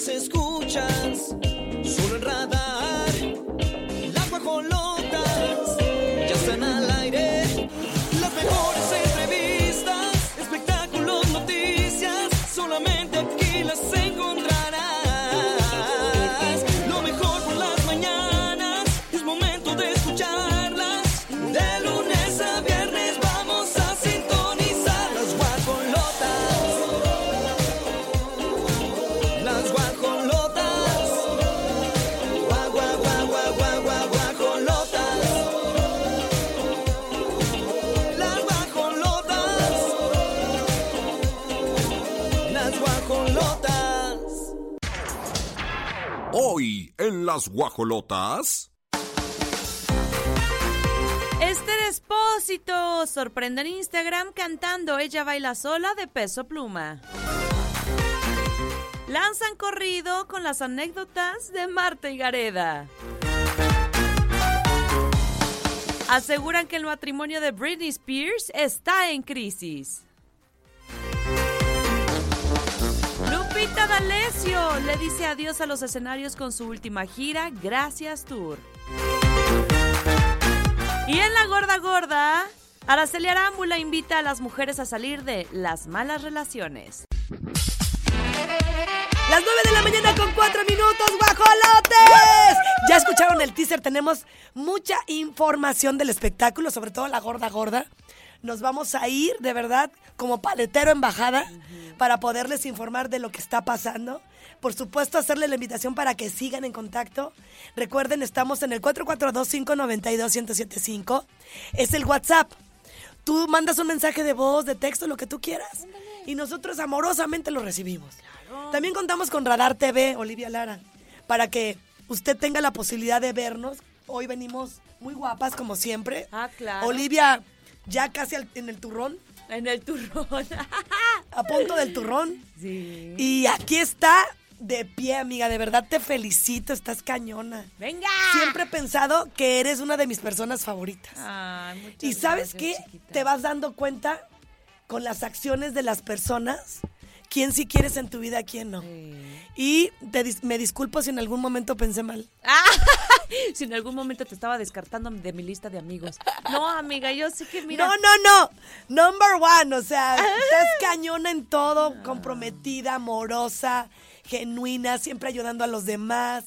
las escuchas las guajolotas. Esther Espósito sorprende en Instagram cantando Ella baila sola de peso pluma. Lanzan corrido con las anécdotas de Marta y Gareda. Aseguran que el matrimonio de Britney Spears está en crisis. Lupita D'Alessio le dice adiós a los escenarios con su última gira Gracias Tour. Y en la gorda gorda, Araceli Arámbula invita a las mujeres a salir de las malas relaciones. Las 9 de la mañana con 4 minutos, guajolotes. Ya escucharon el teaser, tenemos mucha información del espectáculo, sobre todo la gorda gorda. Nos vamos a ir, de verdad, como paletero embajada para poderles informar de lo que está pasando. Por supuesto, hacerle la invitación para que sigan en contacto. Recuerden, estamos en el 442-592-1075. Es el WhatsApp. Tú mandas un mensaje de voz, de texto, lo que tú quieras. Y nosotros amorosamente lo recibimos. También contamos con Radar TV, Olivia Lara, para que usted tenga la posibilidad de vernos. Hoy venimos muy guapas, como siempre. Ah, claro. Olivia, ya casi al- en el turrón, En el turrón. a punto del turrón. sí. Y aquí está de pie, amiga. De verdad te felicito, estás cañona. ¡Venga! Siempre he pensado que eres una de mis personas favoritas. Ay, muchas Y sabes gracias, qué? chiquita. Te vas dando cuenta con las acciones de las personas, quién sí quieres en tu vida, quién no. Y te dis- me disculpo si en algún momento pensé mal. Ah, si en algún momento te estaba descartando de mi lista de amigos. No, amiga, yo sé que mira. No, no, no. Number one. O sea, estás cañona en todo, comprometida, amorosa, genuina, siempre ayudando a los demás.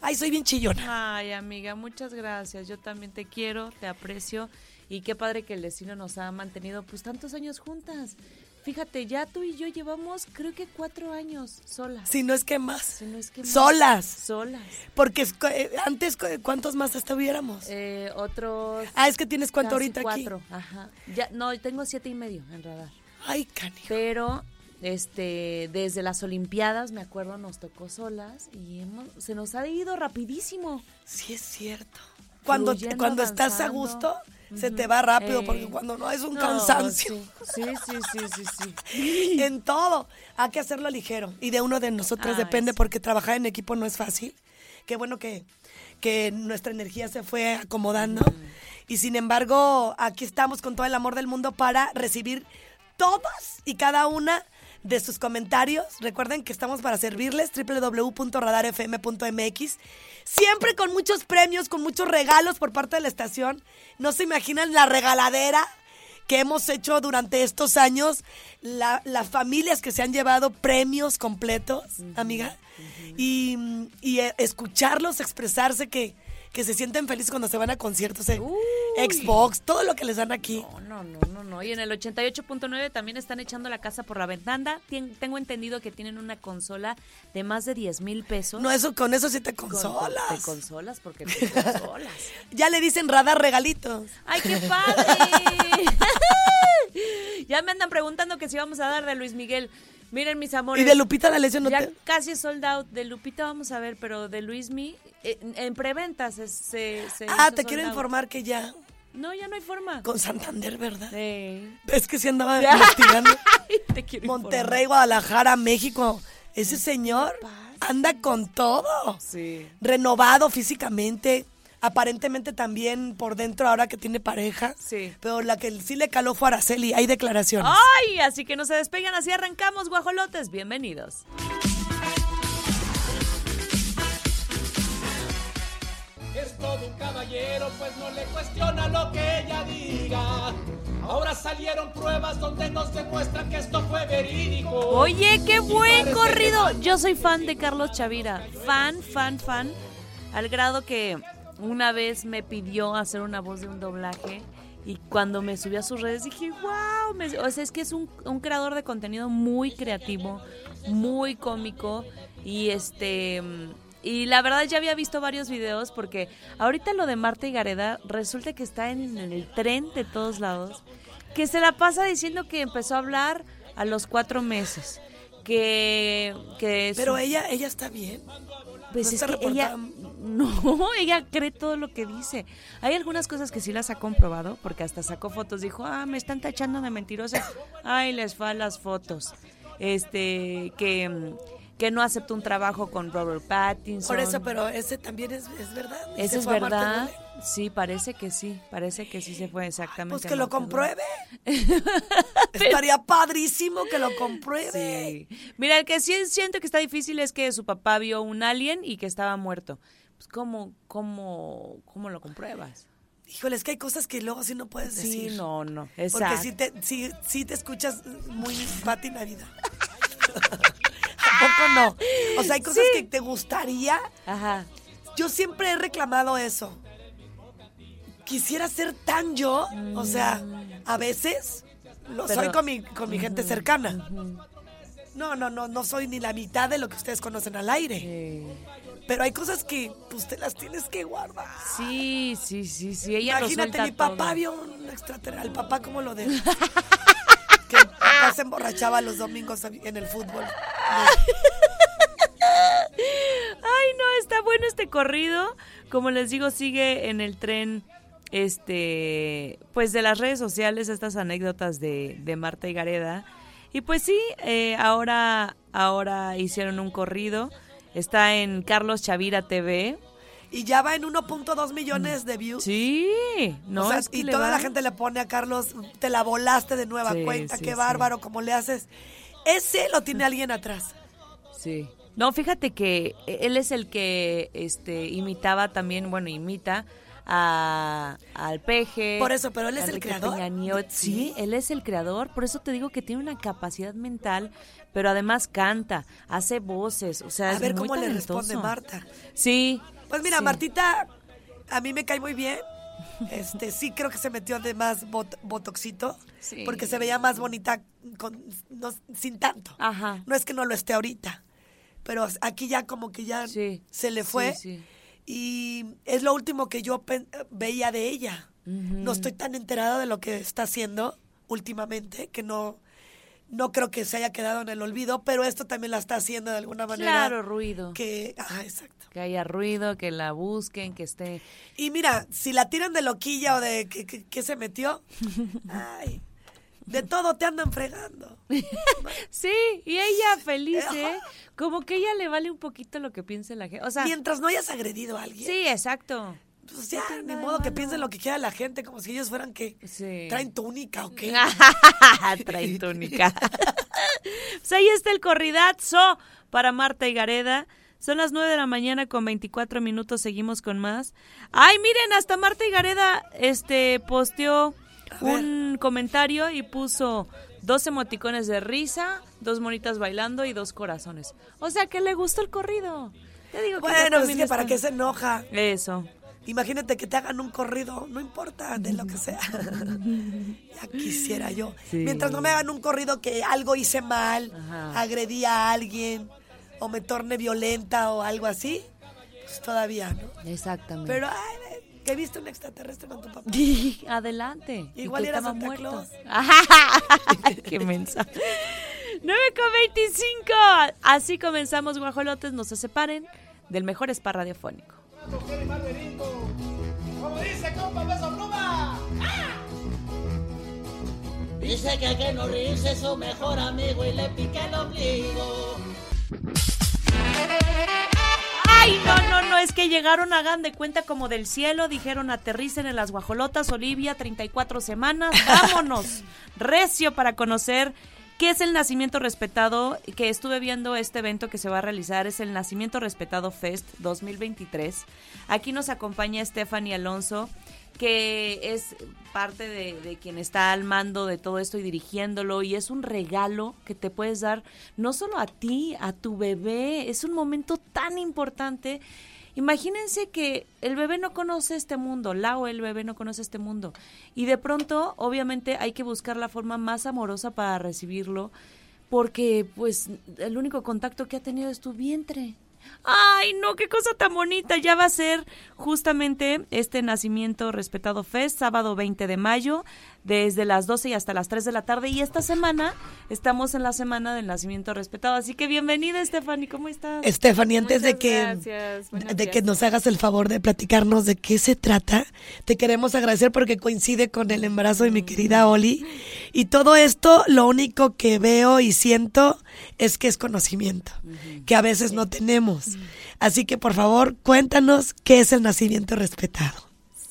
Ay, soy bien chillona. Ay, amiga, muchas gracias. Yo también te quiero, te aprecio y qué padre que el destino nos ha mantenido pues tantos años juntas. Fíjate, ya tú y yo llevamos creo que cuatro años solas. Si no es que más. Si no es que más. Solas. Solas. Porque eh, antes, cu- ¿cuántos más estuviéramos? Eh, otros. ah, es que tienes cuánto casi ahorita cuatro. aquí. Ajá. Ya, no, tengo siete y medio en radar. Ay, canijo. Pero este desde las Olimpiadas, me acuerdo, nos tocó solas y hemos- se nos ha ido rapidísimo. Sí, es cierto. Cuando, Fluyendo, cuando estás a gusto, se te va rápido, porque cuando no es un cansancio. Sí, sí, sí, sí, sí. en todo. Hay que hacerlo ligero. Y de uno de nosotros Ay, depende, porque trabajar en equipo no es fácil. Qué bueno que, que nuestra energía se fue acomodando. Y sin embargo, aquí estamos con todo el amor del mundo para recibir todas y cada una de sus comentarios. Recuerden que estamos para servirles, www.radarfm.mx. Siempre con muchos premios, con muchos regalos por parte de la estación. No se imaginan la regaladera que hemos hecho durante estos años, la- las familias que se han llevado premios completos, amiga, y, y, eh, escucharlos expresarse que, que se sienten felices cuando se van a conciertos, eh, Xbox, todo lo que les dan aquí. No, no, no, no, no. Y en el 88.9 también están echando la casa por la ventana. Tien- tengo entendido que tienen una consola de más de 10 mil pesos. No, eso, con eso sí te Con- consolas. Te consolas porque te consolas. Ya le dicen radar regalitos. ¡Ay, qué padre! ya me andan preguntando que si vamos a dar de Luis Miguel. Miren, mis amores. Y de Lupita D'Alessio no ya te... casi sold out. De Lupita vamos a ver, pero de Luis Mi, eh, en preventa se, se, se Ah, te quiero out. informar que ya No, ya no hay forma. con Santander, ¿verdad? Sí. Es que sí andaba investigando. Te quiero Monterrey, Guadalajara, México. Ese señor anda con todo. Sí. Renovado físicamente aparentemente también por dentro ahora que tiene pareja. Sí. Pero la que sí le caló fue Araceli. Hay declaraciones. ¡Ay! Así que no se despegan, así arrancamos, guajolotes. Bienvenidos. Es todo un caballero, pues no le cuestiona lo que ella diga. Ahora salieron pruebas donde nos demuestran que esto fue verídico. Oye, qué buen corrido. Yo soy fan de Carlos Chavira. Fan, fan, fan. Al grado que una vez me pidió hacer una voz de un doblaje. Y cuando me subí a sus redes dije, wow, me- o sea, es que es un, un creador de contenido muy creativo, muy cómico y este y la verdad ya había visto varios videos porque ahorita lo de Marta y Gareda resulta que está en, en el tren de todos lados, que se la pasa diciendo que empezó a hablar a los cuatro meses, que, que Pero su- ella, ella está bien. pues no es está que ella. No, ella cree todo lo que dice. Hay algunas cosas que sí las ha comprobado, porque hasta sacó fotos, dijo, ah, me están tachando de mentirosa. Ay, les fa las fotos. Este, que, que no aceptó un trabajo con Robert Pattinson. Por eso, pero ese también es, es verdad. Se Eso es verdad. Sí, parece que sí, parece que sí se fue exactamente. Pues que lo compruebe. Estaría padrísimo que lo compruebe. Sí. Mira, el que sí siento que está difícil es que su papá vio un alien y que estaba muerto. Pues, ¿cómo, cómo, cómo lo compruebas? Híjole, es que hay cosas que luego sí no puedes Sí, decir. no, no. Porque si te, si, si te escuchas muy Pati Navidad. ¿A poco no? O sea, hay cosas Sí. que te gustaría. Ajá. Yo siempre he reclamado eso. Quisiera ser tan yo. O sea, a veces lo Pero- soy con mi, con mi gente cercana. No, no, no, no soy ni la mitad de lo que ustedes conocen al aire. Eh, Pero hay cosas que pues te las tienes que guardar. sí, sí, sí, sí. Ella Imagínate, mi papá todo. vio un extraterrestre. El papá, ¿cómo lo de? que el papá se emborrachaba los domingos en el fútbol. Ay, no, está bueno este corrido. Como les digo, sigue en el tren, este, pues de las redes sociales, estas anécdotas de, de Marta y Gareda. Y pues sí, eh, ahora, ahora hicieron un corrido. Está en Carlos Chavira TV. Y ya va en 1.2 millones de views. Sí, no, O sea, es que y toda va. la gente le pone a Carlos, te la volaste de nueva Sí, cuenta, sí, qué sí. bárbaro, cómo le haces. Ese lo tiene alguien atrás. Sí. No, fíjate que él es el que este imitaba también, bueno, imita a, al peje. Por eso, pero él es el creador. Peña Nieto. Sí, Sí. él es el creador, por eso te digo que tiene una capacidad mental, pero además canta, hace voces, o sea, A es ver muy cómo le responde Marta. Sí. Pues mira, sí. Martita, a mí me cae muy bien. Este, sí creo que se metió de más bot- botoxito, Sí. porque se veía más bonita con, no- sin tanto. Ajá. No es que no lo esté ahorita, pero aquí ya como que ya Sí, se le fue. sí, sí. Y es lo último que yo veía de ella. No estoy tan enterada de lo que está haciendo últimamente, que no, no creo que se haya quedado en el olvido, pero esto también la está haciendo de alguna manera. Claro, ruido. Que, ah, exacto. Que haya ruido, que la busquen, que esté... Y mira, si la tiran de loquilla o de que, que- que se metió, ay, de todo te andan fregando. Sí, y ella feliz, ¿eh? Como que ella le vale un poquito lo que piense la gente. O sea, Mientras no hayas agredido a alguien, sí, exacto. Pues ya, ni modo que piensen lo que quiera la gente, como si ellos fueran que Sí. traen túnica o qué. Trae túnica. pues ahí está el corridazo para Marta y Gareda. Son las 9 de la mañana con 24 minutos, seguimos con más. Ay, miren, hasta Marta y Gareda este posteó un comentario y puso dos emoticones de risa, dos monitas bailando y dos corazones. O sea, que le gustó el corrido. Te digo que ya Bueno, es que para qué se enoja. Eso. Imagínate que te hagan un corrido, no importa de lo que sea. ya quisiera yo. Sí. Mientras no me hagan un corrido que algo hice mal, Ajá. agredí a alguien o me torne violenta o algo así, pues todavía, ¿no? Exactamente. Pero, ay, que viste un extraterrestre con tu papá. Adelante. Igual era Santa muerto. Claus. Qué mensa. 9 con 25. Así comenzamos, guajolotes. No se separen del mejor spa radiofónico. Como dice compa Beso Pluma. Dice que el que no ríe es su mejor amigo y le pica el ombligo. Ay, no, no, no, es que llegaron, hagan de cuenta como del cielo, dijeron aterricen en las guajolotas, Olivia, 34 semanas, vámonos, recio para conocer ¿Qué es el Nacimiento Respetado? Que estuve viendo este evento que se va a realizar, es el Nacimiento Respetado Fest 2023. Aquí nos acompaña Stephanie Alonso, que es parte de, de, quien está al mando de todo esto y dirigiéndolo y es un regalo que te puedes dar no solo a ti, a tu bebé, es un momento tan importante. Imagínense que el bebé no conoce este mundo, la o el bebé no conoce este mundo y de pronto obviamente hay que buscar la forma más amorosa para recibirlo porque pues el único contacto que ha tenido es tu vientre. Ay, no, qué cosa tan bonita. Ya va a ser justamente este Nacimiento Respetado Fest, sábado 20 de mayo, desde las 12 y hasta las 3 de la tarde. Y esta semana estamos en la semana del Nacimiento Respetado. Así que bienvenida, Stephanie, ¿cómo estás? Stephanie, antes de que, de que nos hagas el favor de platicarnos de qué se trata, te queremos agradecer porque coincide con el embarazo de mi querida Oli. Y todo esto, lo único que veo y siento es que es conocimiento, que a veces no tenemos. Así que por favor, cuéntanos qué es el nacimiento respetado.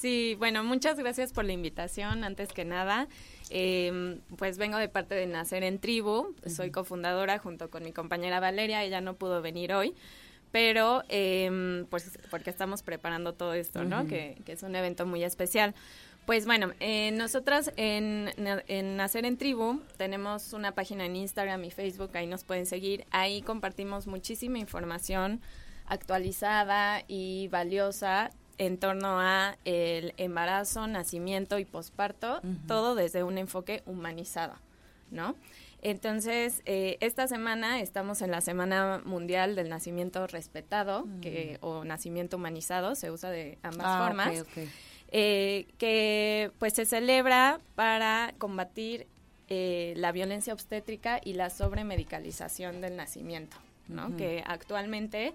Sí, bueno, muchas gracias por la invitación, antes que nada. Eh, pues vengo de parte de Nacer en Tribu, soy cofundadora junto con mi compañera Valeria, ella no pudo venir hoy, pero eh, pues porque estamos preparando todo esto, ¿no? que, que, es un evento muy especial. Pues bueno, eh, nosotras en, en, Nacer en Tribu tenemos una página en Instagram y Facebook, ahí nos pueden seguir, ahí compartimos muchísima información actualizada y valiosa en torno a el embarazo, nacimiento y posparto, todo desde un enfoque humanizado, ¿no? Entonces, eh, esta semana estamos en la Semana Mundial del Nacimiento Respetado, que, o Nacimiento Humanizado, se usa de ambas Ah, formas ok. eh, que pues se celebra para combatir eh, la violencia obstétrica y la sobremedicalización del nacimiento, ¿no? Que actualmente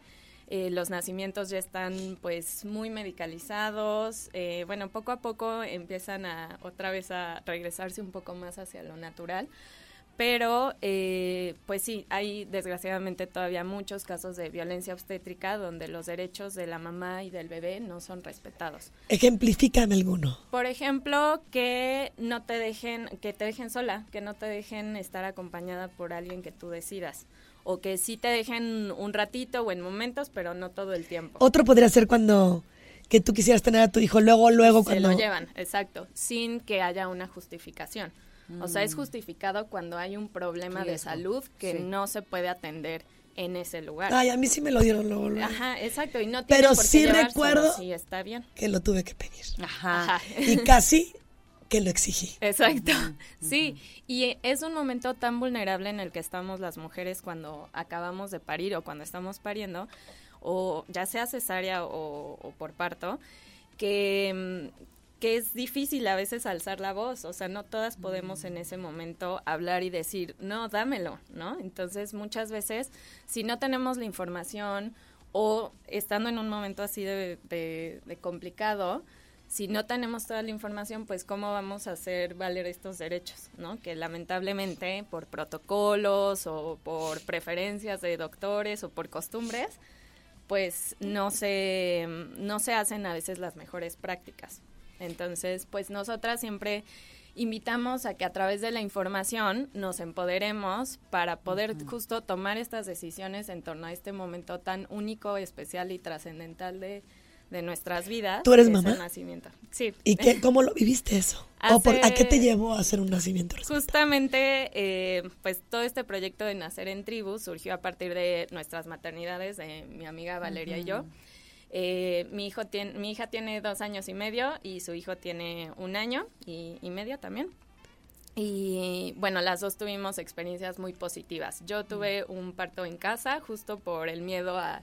eh, los nacimientos ya están pues muy medicalizados, eh, bueno, poco a poco empiezan a otra vez a regresarse un poco más hacia lo natural. Pero, eh, pues sí, hay desgraciadamente todavía muchos casos de violencia obstétrica donde los derechos de la mamá y del bebé no son respetados. Ejemplifícame alguno. Por ejemplo, que no te dejen, que te dejen sola, que no te dejen estar acompañada por alguien que tú decidas. O que sí te dejen un ratito o en momentos, pero no todo el tiempo. Otro podría ser cuando que tú quisieras tener a tu hijo luego, luego Se cuando... lo llevan, exacto, sin que haya una justificación. O sea, es justificado cuando hay un problema de salud que sí. no se puede atender en ese lugar. Ay, a mí sí me lo dieron luego, luego, Ajá, exacto, y no tiene Pero por qué sí recuerdo- Sí, está bien. que lo tuve que pedir. Ajá. Ajá. Y casi que lo exigí. Exacto, sí, y es un momento tan vulnerable en el que estamos las mujeres cuando acabamos de parir o cuando estamos pariendo, o ya sea cesárea o, o por parto, que, mm, que es difícil a veces alzar la voz, o sea, no todas podemos en ese momento hablar y decir, no, dámelo, ¿no? Entonces, muchas veces, si no tenemos la información o estando en un momento así de, de- de complicado, si no tenemos toda la información, pues cómo vamos a hacer valer estos derechos, ¿no? Que lamentablemente por protocolos o por preferencias de doctores o por costumbres, pues no se, no se hacen a veces las mejores prácticas. Entonces, pues nosotras siempre invitamos a que a través de la información nos empoderemos para poder justo tomar estas decisiones en torno a este momento tan único, especial y trascendental de, de nuestras vidas. ¿Tú eres mamá? nacimiento. Sí. ¿Y qué, cómo lo viviste eso? ¿O por- ¿A qué te llevó a hacer un nacimiento? Justamente, eh, pues todo este proyecto de Nacer en Tribu surgió a partir de nuestras maternidades, de mi amiga Valeria y yo. Eh, mi, hijo tiene, mi hija tiene dos años y medio y su hijo tiene un año y, y medio también. Y bueno, las dos tuvimos experiencias muy positivas. Yo tuve un parto en casa justo por el miedo a,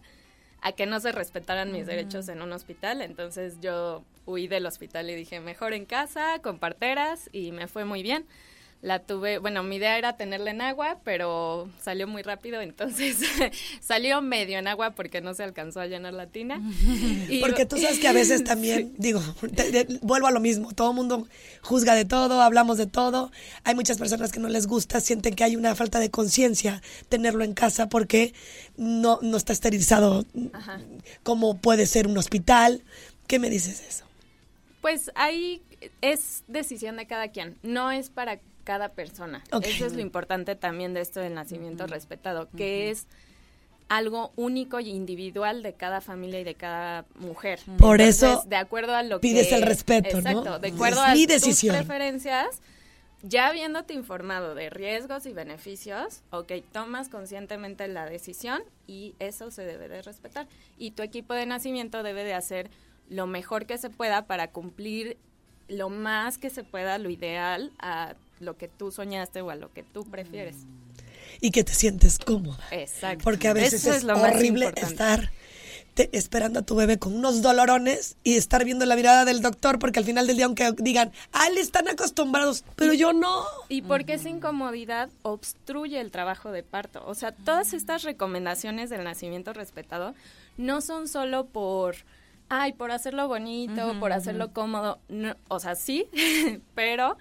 a que no se respetaran mis derechos en un hospital. Entonces yo huí del hospital y dije, mejor en casa, con parteras, y me fue muy bien. La tuve, bueno, mi idea era tenerla en agua, pero salió muy rápido, entonces salió medio en agua porque no se alcanzó a llenar la tina. Y- Porque tú sabes que a veces también, digo, te- te- vuelvo a lo mismo, todo el mundo juzga de todo, hablamos de todo, hay muchas personas que no les gusta, sienten que hay una falta de conciencia tenerlo en casa porque no, no está esterilizado Ajá. como puede ser un hospital. ¿Qué me dices de eso? Pues ahí es decisión de cada quien. No es para cada persona. Eso es lo importante también de esto del nacimiento respetado, que es algo único y individual de cada familia y de cada mujer. Por eso de acuerdo a lo pides que el respeto, ¿no? Exacto, de acuerdo Es a mi tus decisión. preferencias, ya habiéndote informado de riesgos y beneficios, ok, tomas conscientemente la decisión y eso se debe de respetar. Y tu equipo de nacimiento debe de hacer lo mejor que se pueda para cumplir lo más que se pueda, lo ideal, a lo que tú soñaste o a lo que tú prefieres. y que te sientes cómoda. Exacto. Porque a veces Eso es, lo horrible estar te- esperando a tu bebé con unos dolorones y estar viendo la mirada del doctor porque al final del día aunque digan, ah, le están acostumbrados, pero yo no. Y porque esa incomodidad obstruye el trabajo de parto. O sea, todas estas recomendaciones del nacimiento respetado no son solo por, ay, por hacerlo bonito, por hacerlo cómodo. No, o sea, sí, pero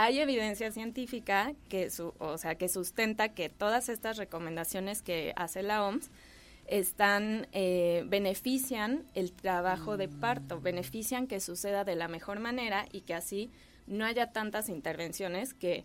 hay evidencia científica que, su, o sea, que sustenta que todas estas recomendaciones que hace la OMS están eh, benefician el trabajo de parto, benefician que suceda de la mejor manera y que así no haya tantas intervenciones que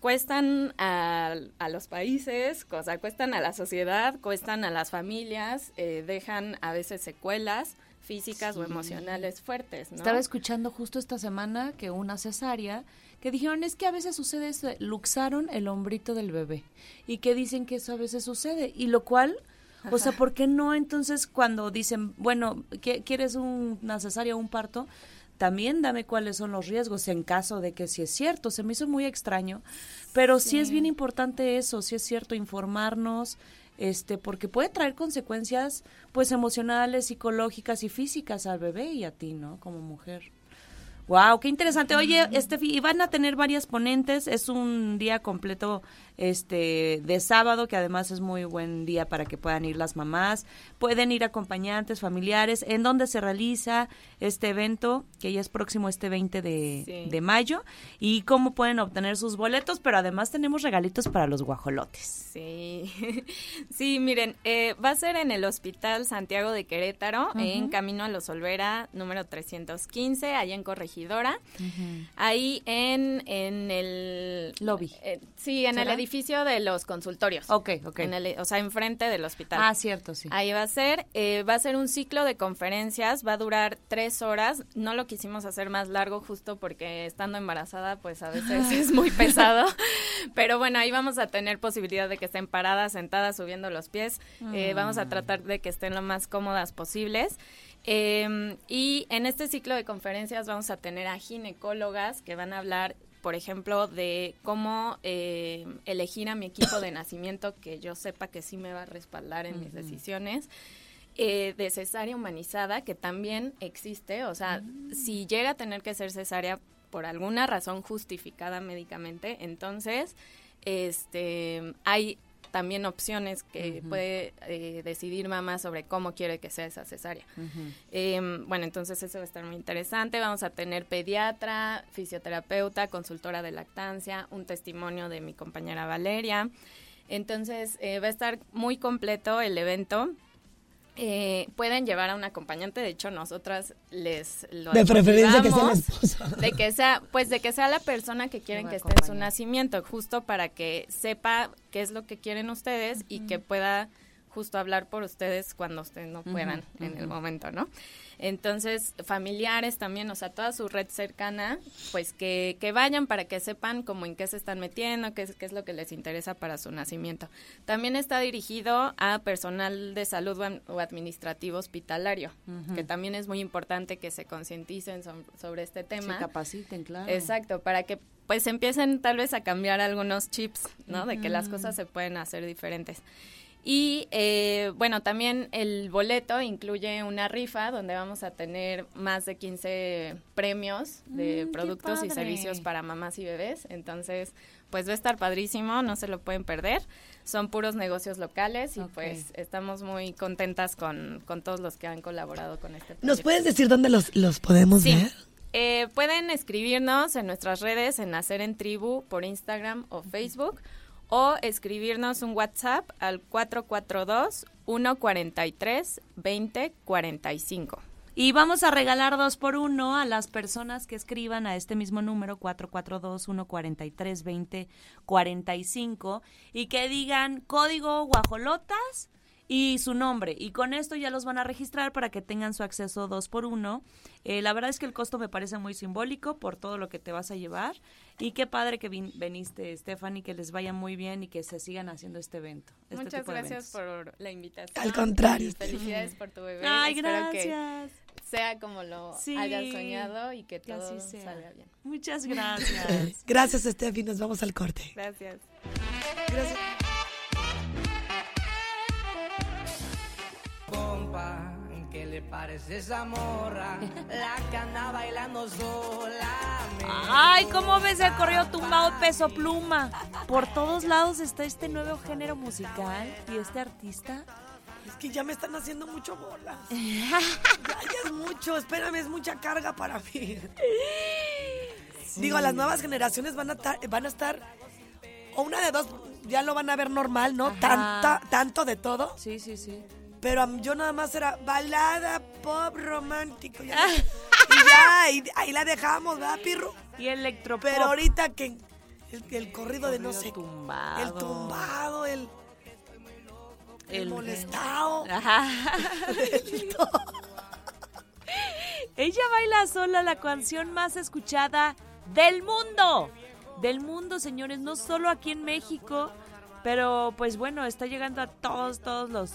cuestan a, a los países, o sea, cuestan a la sociedad, cuestan a las familias, eh, dejan a veces secuelas físicas o emocionales fuertes, ¿no? Estaba escuchando justo esta semana que una cesárea, que dijeron es que a veces sucede eso, luxaron el hombrito del bebé y que dicen que eso a veces sucede y lo cual, o sea, ¿por qué no entonces cuando dicen, bueno, ¿qui- ¿quieres un- una cesárea o un parto? También dame cuáles son los riesgos en caso de que sí es cierto. Se me hizo muy extraño, pero sí, es bien importante eso, sí es cierto informarnos, este, porque puede traer consecuencias, pues emocionales, psicológicas y físicas al bebé y a ti, ¿no? Como mujer. Wow, qué interesante. Oye, Estefi, y van a tener varias ponentes. Es un día completo este de sábado, que además es muy buen día para que puedan ir las mamás. Pueden ir acompañantes, familiares. ¿En dónde se realiza este evento? Que ya es próximo este 20 de, Sí. de mayo. ¿Y cómo pueden obtener sus boletos? Pero además tenemos regalitos para los guajolotes. Sí, sí, miren, eh, va a ser en el Hospital Santiago de Querétaro, en Camino a los Olvera, número 315, allá en Corregidora. Ahí en, en el... Lobby. eh, sí, en el ¿Será? Edificio de los consultorios. Ok, ok. En el- o sea, enfrente del hospital. Ah, cierto, sí. Ahí va a ser, eh, va a ser un ciclo de conferencias, va a durar tres horas. No lo quisimos hacer más largo justo porque estando embarazada, pues a veces es muy pesado. Pero bueno, ahí vamos a tener posibilidad de que estén paradas, sentadas, subiendo los pies. Eh, vamos a tratar de que estén lo más cómodas posibles. Eh, y en este ciclo de conferencias vamos a tener a ginecólogas que van a hablar por ejemplo, de cómo eh, elegir a mi equipo de nacimiento que yo sepa que sí me va a respaldar en mis decisiones. Eh, de cesárea humanizada, que también existe, o sea, si llega a tener que ser cesárea por alguna razón justificada médicamente, entonces este hay también opciones que puede eh, decidir mamá sobre cómo quiere que sea esa cesárea. Em, bueno, entonces eso va a estar muy interesante. Vamos a tener pediatra, fisioterapeuta, consultora de lactancia, un testimonio de mi compañera Valeria. Entonces eh, va a estar muy completo el evento. Eh, pueden llevar a un acompañante, de hecho nosotras les lo De preferencia que sea la esposa. de que sea pues de que sea la persona que quieren que a esté en su nacimiento justo para que sepa qué es lo que quieren ustedes y que pueda justo hablar por ustedes cuando ustedes no puedan en el momento, ¿no? Entonces, familiares también, o sea, toda su red cercana, pues que, que vayan para que sepan como en qué se están metiendo, qué es, qué es lo que les interesa para su nacimiento. También está dirigido a personal de salud o, administrativo hospitalario, que también es muy importante que se concienticen so- sobre este Se tema. capaciten, claro. Exacto, para que pues empiecen tal vez a cambiar algunos chips, ¿no? De que las cosas se pueden hacer diferentes. Y eh, bueno, también el boleto incluye una rifa donde vamos a tener más de 15 premios de Mm, productos y servicios para mamás y bebés. Entonces, pues va a estar padrísimo, no se lo pueden perder. Son puros negocios locales y pues estamos muy contentas con, con todos los que han colaborado con este proyecto. ¿Nos puedes decir dónde los, los podemos Sí. ver? Eh, pueden escribirnos en nuestras redes, en Nacer en Tribu, por Instagram o Facebook, o escribirnos un WhatsApp al 442-143-2045. Y vamos a regalar dos por uno a las personas que escriban a este mismo número 442-143-2045 y que digan código guajolotas y su nombre. Y con esto ya los van a registrar para que tengan su acceso dos por uno. Eh, la verdad es que el costo me parece muy simbólico por todo lo que te vas a llevar. Y qué padre que vin- veniste, Stephanie, que les vaya muy bien y que se sigan haciendo este evento. este Muchas gracias por la invitación. Al contrario. Y Felicidades por tu bebé. Ay, Espero que gracias. sea como lo Sí, hayas soñado y que que todo así sea. salga bien. Muchas gracias. Gracias, Steffi. Nos vamos al corte. Gracias. Gracias. ¿Qué le parece esa morra? La anda bailando sola. Ay, ¿cómo ves el correo tumbado peso pluma? Por todos lados está este nuevo género musical y este artista. Es que ya me están haciendo mucho bolas. Ya, ya es mucho. Espérame, es mucha carga para mí. Digo, las nuevas generaciones van a, tar- van a estar. O una de dos, ya lo van a ver normal, ¿no? Tanta, tanto de todo. Sí, sí, sí. Pero yo nada más era balada, pop, romántico. ya. y ya, ahí, ahí la dejamos, ¿verdad, Pirro? Y electropop. Pero ahorita que el, el corrido de no sé. tumbado. El tumbado, el, el, El- molestado. Ajá. Ella baila sola la canción más escuchada del mundo. Del mundo, señores, no solo aquí en México, pero pues bueno, está llegando a todos, todos los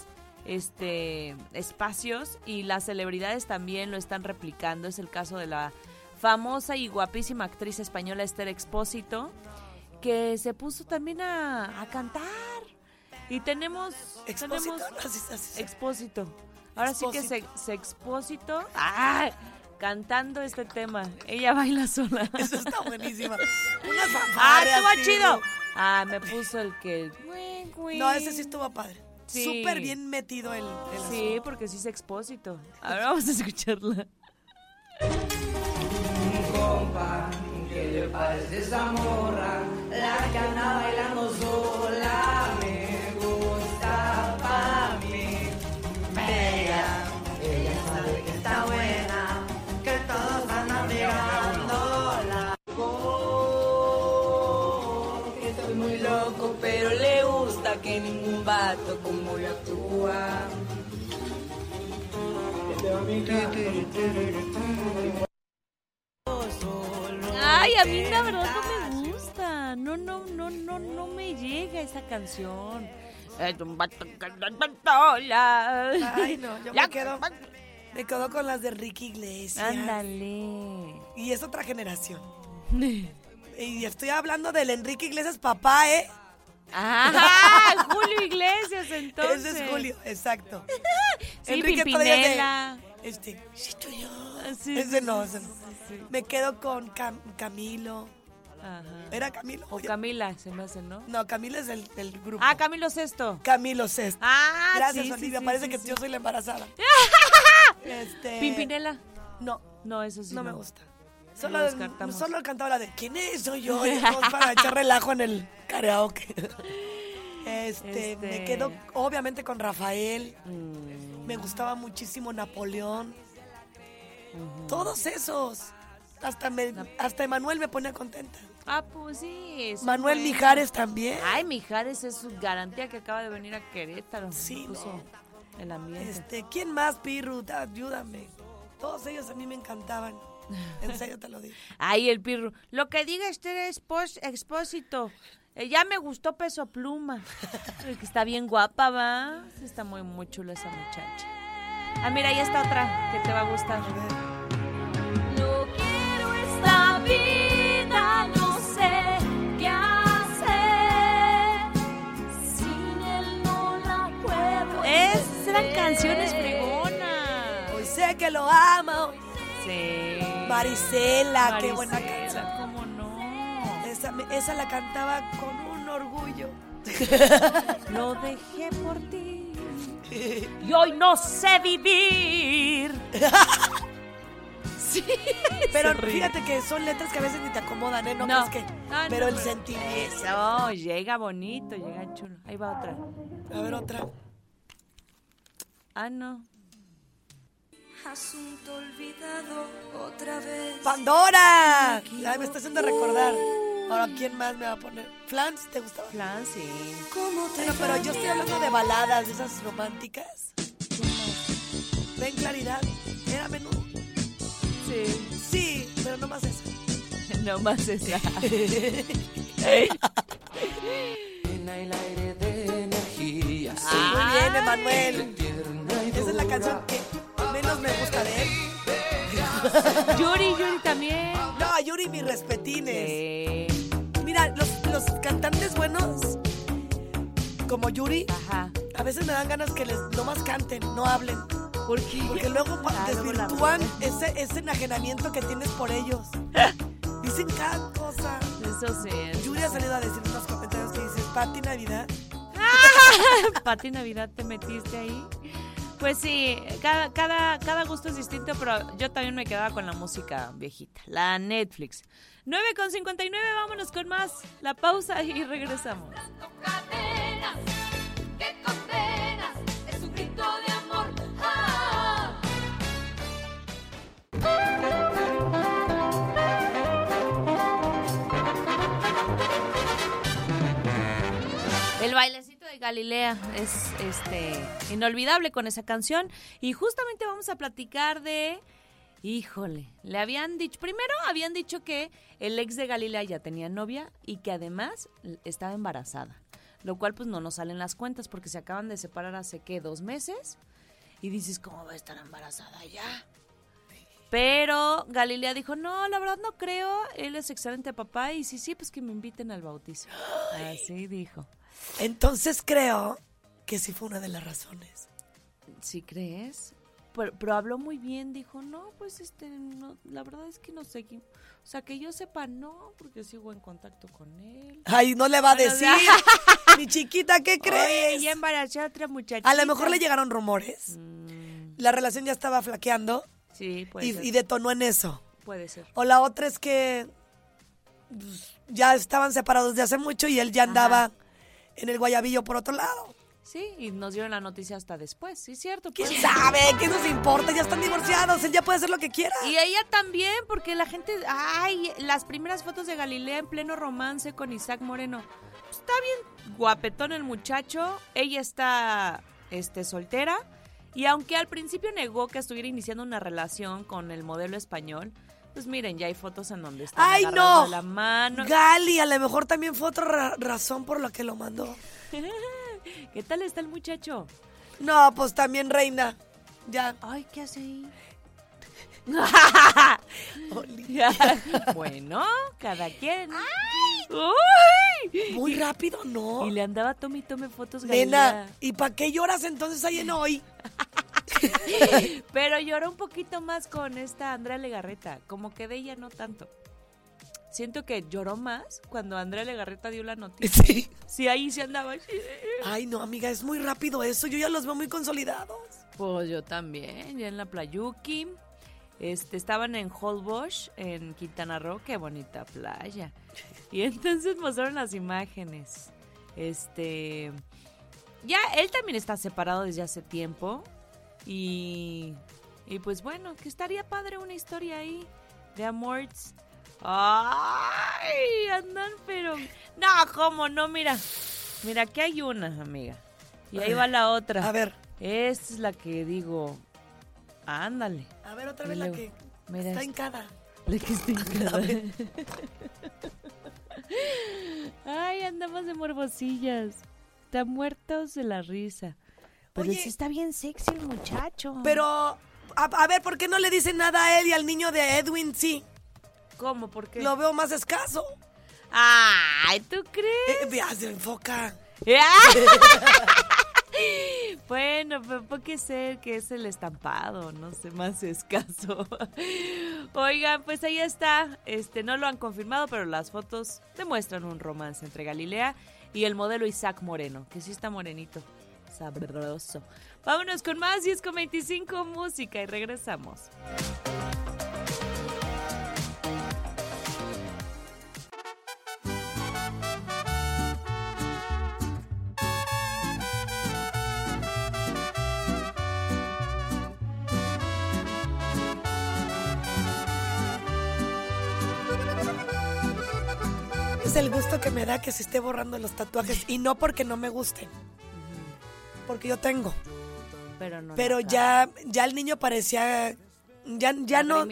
este espacios y las celebridades también lo están replicando. Es el caso de la famosa y guapísima actriz española Esther Expósito, que se puso también a, a cantar. Y tenemos, Expósito, tenemos así- así- Expósito. Ahora sí que se, se expósito. ¡Ah! Cantando este tema. Ella baila sola. Eso está buenísima. Una ¡Ah, estuvo chido! Ah, me puso el que. No, ese sí estuvo padre. Sí. Súper bien metido el, el Sí, porque sí es expósito. Ahora vamos a escucharla. compa, ¿qué le parece esa morra? La que anda bailando sola yo actúa. Ay, a mí la verdad no me gusta. No, no, no, no, no me llega esa canción. Es un vato. Ay, no, yo Ya- me quedo, me quedo con las de Ricky Iglesias. Ándale. Y es otra generación. Y estoy hablando del Enrique Iglesias papá, ¿eh? Ah, Julio Iglesias, entonces. Ese es Julio, exacto. Sí, Enrique todavía de- Pimpinela. Este, sí, tú y yo. Ah, sí, ese no, ese no. sí. Me quedo con Cam- Camilo. Ajá. ¿Era Camilo? O Camila, se me hace, ¿no? No, Camilo es el del grupo. Ah, Camilo Sesto. Camilo Sesto. Ah, Gracias, sí, Olivia. sí, Parece que yo soy la embarazada. este, Pimpinela. No, No, eso sí. no me gusta. Solo, solo cantaba la de ¿Quién es? Soy yo. Para echar relajo en el karaoke. Este, me Este. quedo obviamente con Rafael. Mm, Me gustaba muchísimo Napoleón. Todos esos. Hasta, me, hasta Emanuel me pone contenta. Ah, pues sí. Manuel. Mijares también. Ay, Mijares es su garantía que acaba de venir a Querétaro. Sí, Puso el ambiente. Este, ¿Quién más, Pirru? Ayúdame. Todos ellos a mí me encantaban. En serio te lo digo. Ay, el pirro. Lo que diga este expós- expósito. Eh, ya me gustó Peso Pluma. Que está bien guapa, ¿va? Está muy, muy chula esa muchacha. Ah, mira, ahí está otra que te va a gustar. No quiero esta vida, no sé qué hacer. Sin él no la puedo. Es, eran canciones fregonas. Hoy sé que lo amo. Marisela, qué buena canción. ¿Cómo no? Esa, la cantaba con un orgullo. Lo dejé por ti. Y hoy no sé vivir. sí. Pero fíjate que son letras que a veces ni te acomodan, ¿eh? No, No. crees que. No, no, pero el pero- sentimiento. Eso, llega bonito, llega chulo. Ahí va otra. A ver, otra. Ah, no. Asunto olvidado otra vez. ¡Pandora! Ay, me está haciendo recordar. Ahora, ¿quién más me va a poner? ¿Flans? ¿Te gustaba? Plan, sí. ¿Cómo te Bueno, pero yo estoy hablando de baladas, de esas románticas. Ven claridad. Era menudo. Sí. Sí, pero no más eso. No más esa. energía. Muy bien, Emanuel. Esa es la canción que menos me gusta de él. Yuri, Yuri también. No, Yuri, mis respetines. Sí. Mira, los, los cantantes buenos, como Yuri, Ajá. a veces me dan ganas que les nomás canten, no hablen. ¿Por qué? Porque luego Ah, desvirtúan ese, ese enajenamiento que tienes por ellos. Dicen cada cosa. Eso sí. eso Yuri ha salido a decir unos comentarios que dices, Pati Navidad. Pati Navidad, ¿te metiste ahí? Pues sí, cada, cada, cada gusto es distinto, pero yo también me quedaba con la música viejita, la Netflix. 9 con 59, vámonos con más. La pausa y regresamos. cadenas que condenas es un grito de amor. El bailecito Galilea es este inolvidable con esa canción y justamente vamos a platicar de híjole, le habían dicho primero habían dicho que el ex de Galilea ya tenía novia y que además estaba embarazada, lo cual pues no nos salen las cuentas porque se acaban de separar hace qué dos meses y dices cómo va a estar embarazada ya. Pero Galilea dijo, no, la verdad no creo, él es excelente papá y sí, sí, pues que me inviten al bautizo. Así dijo. Entonces creo que sí fue una de las razones. ¿Sí crees? Pero, pero habló muy bien, dijo, no, pues este, no, la verdad es que no sé, o sea, que yo sepa, no, porque sigo en contacto con él. Ay, no le va a decir. Mi chiquita, ¿qué Oye, crees? ya embarazé a otra muchacha. A lo mejor le llegaron rumores. Mm, La relación ya estaba flaqueando sí, puede y, ser. y detonó en eso. Puede ser. O la otra es que pues, ya estaban separados de hace mucho y él ya andaba en el guayabillo por otro lado. Sí, y nos dieron la noticia hasta después, sí, cierto. ¿Quién puede- sabe? ¿Qué nos importa? Ya están divorciados. Él ya puede hacer lo que quiera. Y ella también, porque la gente, ay, las primeras fotos de Galilea en pleno romance con Isaac Moreno. Pues, está bien guapetón el muchacho, ella está este soltera y aunque al principio negó que estuviera iniciando una relación con el modelo español, pues miren, ya hay fotos en donde están ¡Ay, no! la mano. Gali, a lo mejor también fue otra ra- razón por la que lo mandó. ¿Qué tal está el muchacho? No, pues también reina. Ya. Ay, ¿qué hace ahí? Bueno, cada quien. ¡Ay! Muy rápido, ¿no? Y le andaba tome y tome fotos Nena, Galilea. ¿y para qué lloras entonces ahí en hoy? Pero lloró un poquito más con esta Andrea Legarreta, como que de ella no tanto. Siento que lloró más cuando Andrea Legarreta dio la noticia. Sí. Sí, ahí se andaba. Ay, no, amiga, es muy rápido eso. Yo ya los veo muy consolidados. Pues yo también, ya en la Playuki. Este, estaban en Holbox, en Quintana Roo, qué bonita playa. Y entonces mostraron las imágenes. Este, ya él también está separado desde hace tiempo. Y, y pues bueno, que estaría padre una historia ahí de amores. Ay, andan pero... No, ¿cómo no? Mira, mira, aquí hay una, amiga. Y ahí va la otra. A ver, Esta es la que digo, ándale. a ver otra Y vez la que mira está hincada. La que está hincada. Ay, andamos de morbosillas. Está muertos de la risa. Pero Oye. sí está bien sexy el muchacho. Pero, a, a ver, ¿por qué no le dicen nada a él y al niño de Edwin? Sí, ¿Cómo? ¿Por qué? lo veo más escaso. Ay, ¿tú crees? Eh, se enfoca. bueno, pero puede ser que es el estampado, no sé, más escaso. Oigan, pues ahí está. Este, no lo han confirmado, pero las fotos demuestran un romance entre Galilea y el modelo Isaac Moreno, que sí está morenito sabroso. Vámonos con más 10 con 25 música y regresamos. Es el gusto que me da que se esté borrando los tatuajes y no porque no me gusten porque yo tengo. Pero no. Pero ya, ya el niño parecía. Ya, ya no.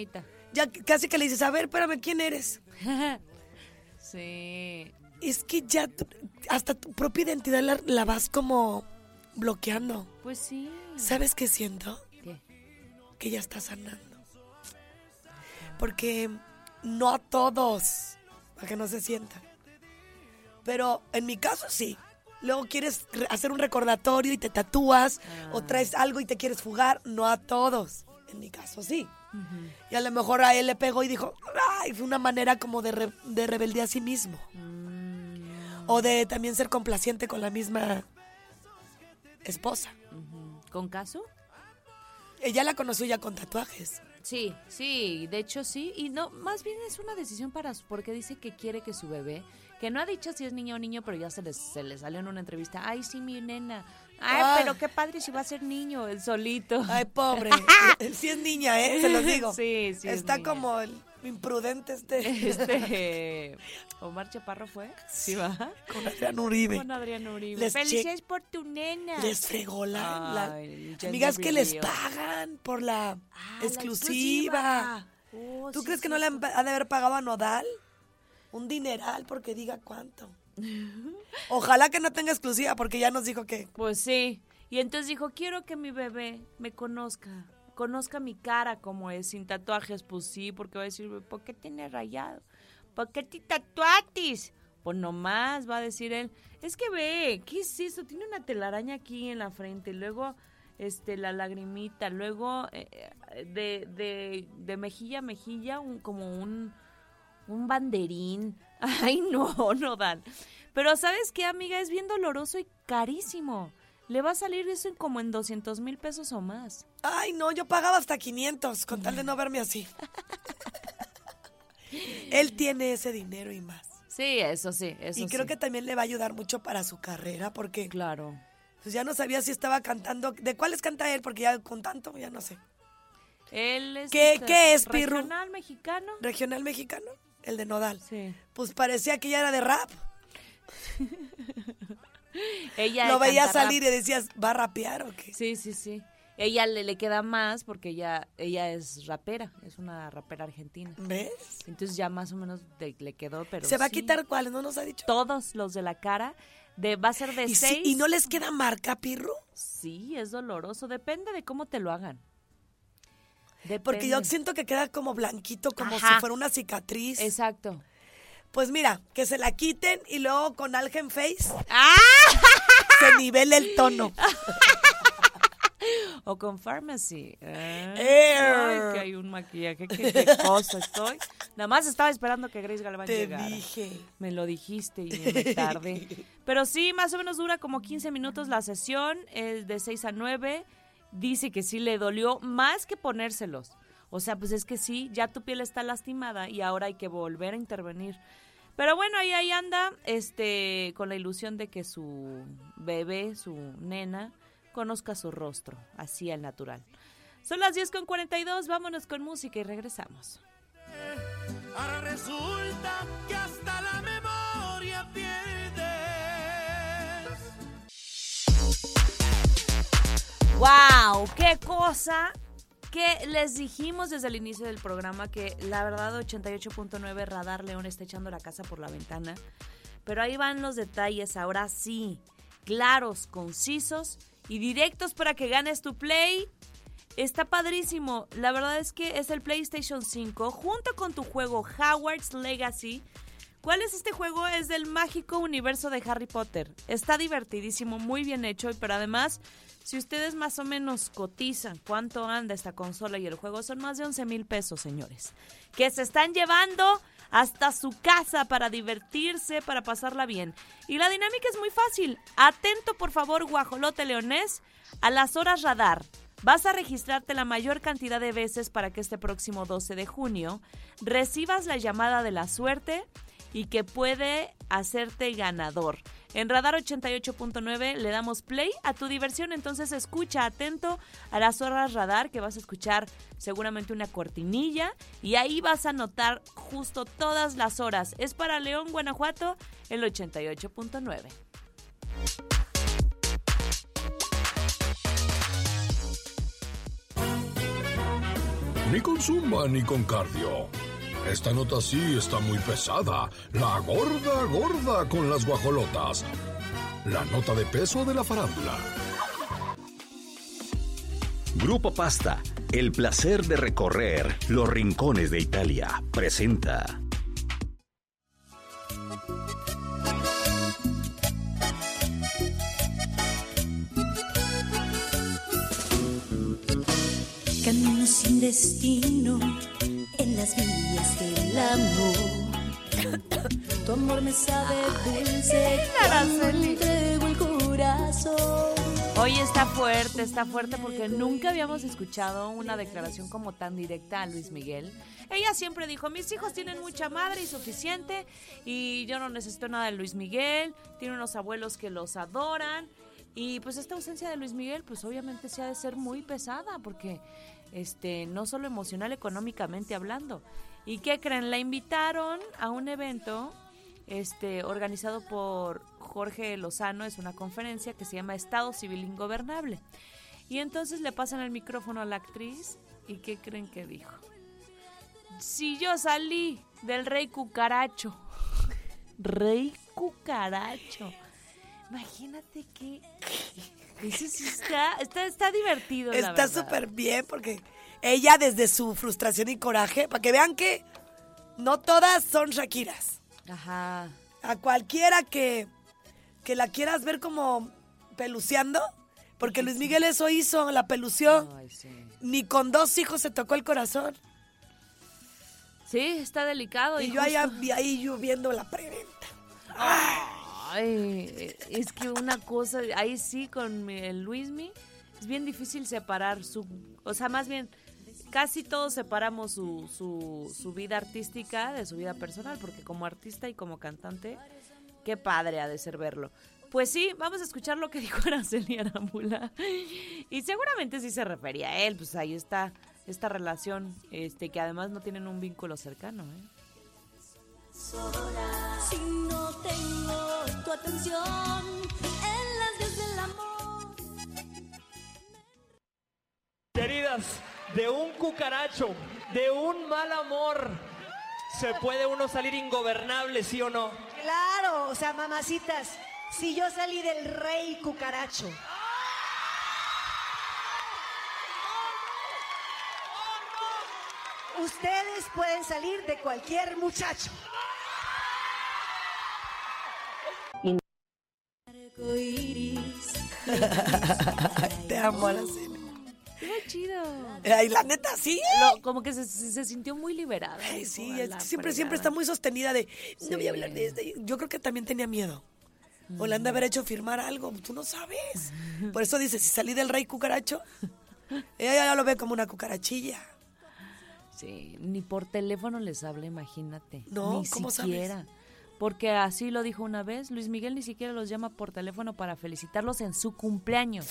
Ya casi que le dices, a ver, espérame, ¿quién eres? sí. Es que ya hasta tu propia identidad la, la vas como bloqueando. Pues sí. ¿Sabes qué siento? ¿Qué? Que ya está sanando. Porque no a todos, para que no se sientan. Pero en mi caso sí. Luego quieres re- hacer un recordatorio y te tatúas o traes algo y te quieres fugar. No a todos. En mi caso sí. Y a lo mejor a él le pegó y dijo, ay, fue una manera como de, re- de rebeldía a sí mismo. O de también ser complaciente con la misma esposa. ¿Con caso? Ella la conoció ya con tatuajes. Sí, sí, de hecho sí, y no, más bien es una decisión para su, porque dice que quiere que su bebé, que no ha dicho si es niño o niño, pero ya se le, se le salió en una entrevista, ay sí, mi nena, ay, Ah. pero qué padre si va a ser niño, el solito. Ay, pobre. sí es niña, ¿eh? Se los digo. Sí, sí. es Está niña. como el imprudente este. Este, Omar Chaparro fue, sí va, Con Adrián Uribe. con Adrián Uribe. Les Felicidades por tu nena. Les fregó la... la- Ay, gender Amigas que les pagan por la Ah, la exclusiva. Oh, ¿Tú sí, crees que no le han, ha de haber pagado a Nodal? Un dineral porque diga cuánto. Ojalá que no tenga exclusiva porque ya nos dijo que... Pues sí. Y entonces dijo, quiero que mi bebé me conozca, conozca mi cara como es, sin tatuajes. Pues sí, porque va a decir, ¿por qué tiene rayado? ¿Por qué te tatuatis? Pues nomás, va a decir él. Es que ve, ¿qué es eso? Tiene una telaraña aquí en la frente, luego este la lagrimita, luego eh, eh, de, de, de mejilla a mejilla un, como un, un banderín. Ay, no, no dan. Pero ¿sabes qué, amiga? Es bien doloroso y carísimo. Le va a salir eso en como en 200 mil pesos o más. Ay, no, yo pagaba hasta 500 con tal de no verme así. Él tiene ese dinero y más. Sí, eso sí, eso y creo sí. que también le va a ayudar mucho para su carrera porque Claro. pues, ya no sabía si estaba cantando. ¿De cuáles canta él? Porque ya con tanto, ya no sé. Él es... ¿Qué- este, qué es, Pirru? Regional mexicano. ¿Regional mexicano? El de Nodal. Sí. Pues parecía que ya era de rap. Ella Lo veía rap. salir y decías, ¿va a rapear o qué? Sí, sí, sí. Ella le, le queda más porque ella, ella es rapera, es una rapera argentina. ¿Ves? Entonces ya más o menos de- le quedó, pero ¿Se va a quitar cuáles? ¿No nos ha dicho? todos los de la cara. De, va a ser de ¿Y, sí- seis. ¿Y no les queda marca, Pirro? Sí, es doloroso. Depende de cómo te lo hagan. Porque yo siento que queda como blanquito, como Ajá. si fuera una cicatriz. Exacto. Pues mira, que se la quiten y luego con Algen Face ¡Ah! se nivele el tono. O con Pharmacy. ¿eh? Err. Ay, que hay un maquillaje. Qué, qué cosa estoy. Nada más estaba esperando que Grace Galván Te llegara. dije. Me lo dijiste y me tardé. Pero sí, más o menos dura como 15 minutos la sesión, es de 6 a 9. Dice que sí le dolió más que ponérselos. O sea, pues es que sí, ya tu piel está lastimada y ahora hay que volver a intervenir. Pero bueno, ahí, ahí anda, este, con la ilusión de que su bebé, su nena, conozca su rostro, así al natural. Son las 10 con 42, vámonos con música y regresamos. Ahora resulta que hasta la memoria pierdes. ¡Wow! ¡Qué cosa! Que les dijimos desde el inicio del programa que la verdad 88.9 Radar León está echando la casa por la ventana. Pero ahí van los detalles, ahora sí, claros, concisos y directos para que ganes tu play. Está padrísimo. La verdad es que es el PlayStation 5 junto con tu juego Howard's Legacy. ¿Cuál es este juego? Es del mágico universo de Harry Potter. Está divertidísimo, muy bien hecho, pero además, si ustedes más o menos cotizan cuánto anda esta consola y el juego, son más de 11 mil pesos, señores. Que se están llevando hasta su casa para divertirse, para pasarla bien. Y la dinámica es muy fácil. Atento, por favor, guajolote leonés, a las horas radar. Vas a registrarte la mayor cantidad de veces para que este próximo 12 de junio recibas la llamada de la suerte y que puede hacerte ganador. En Radar 88.9 le damos play a tu diversión, entonces escucha atento a las horas Radar que vas a escuchar seguramente una cortinilla y ahí vas a notar justo todas las horas. Es para León, Guanajuato, el 88.9. Ni con zumba ni con cardio. Esta nota sí está muy pesada. La gorda gorda con las guajolotas. La nota de peso de la farándula. Grupo Pasta, el placer de recorrer los rincones de Italia, presenta. Camino sin destino en las vías del amor. Tu amor me sabe dulce entrego el corazón. Hoy está fuerte, está fuerte porque nunca habíamos escuchado una declaración como tan directa a Luis Miguel. Ella siempre dijo, mis hijos tienen mucha madre y suficiente y yo no necesito nada de Luis Miguel, tiene unos abuelos que los adoran y pues esta ausencia de Luis Miguel pues obviamente se ha de ser muy pesada porque este no solo emocional, económicamente hablando. ¿Y qué creen? La invitaron a un evento este, organizado por Jorge Lozano, es una conferencia que se llama Estado Civil Ingobernable. Y entonces le pasan el micrófono a la actriz y ¿qué creen que dijo? Si yo salí del rey cucaracho, rey cucaracho, imagínate que... Está, está, está divertido. Está súper bien porque ella desde su frustración y coraje, para que vean que no todas son Shakiras. Ajá. A cualquiera que, que la quieras ver como peluceando, porque Luis Miguel eso hizo, la pelució. Ay, sí. Ni con dos hijos se tocó el corazón. Sí, está delicado. Y y yo vi ahí yo viendo la preventa. Ay, es que una cosa, ahí sí con el Luismi, es bien difícil separar su, o sea, más bien, casi todos separamos su, su, su vida artística de su vida personal, porque como artista y como cantante, qué padre ha de ser verlo. Pues sí, vamos a escuchar lo que dijo Araceli Arámbula. Y seguramente sí se refería a él, pues ahí está esta relación, este que además no tienen un vínculo cercano, ¿eh? Si no tengo tu atención en las vías del amor. Queridas, de un cucaracho, de un mal amor, ¿se puede uno salir ingobernable, sí o no? Claro, o sea, mamacitas, si yo salí del rey cucaracho. Ustedes pueden salir de cualquier muchacho. Te amo, Araceli. Qué chido. Ay, la neta, sí. Lo- como que se, se- se sintió muy liberada. Ay, sí, "A es la que siempre, siempre fregada". está muy sostenida de, no voy a hablar de esto. Yo creo que también tenía miedo. O le han de haber hecho firmar algo, tú no sabes. Por eso dice, si salí del rey cucaracho, ella ya lo ve como una cucarachilla. Sí, ni por teléfono les habla, imagínate. No, ni ¿cómo siquiera. Porque así lo dijo una vez, Luis Miguel ni siquiera los llama por teléfono para felicitarlos en su cumpleaños.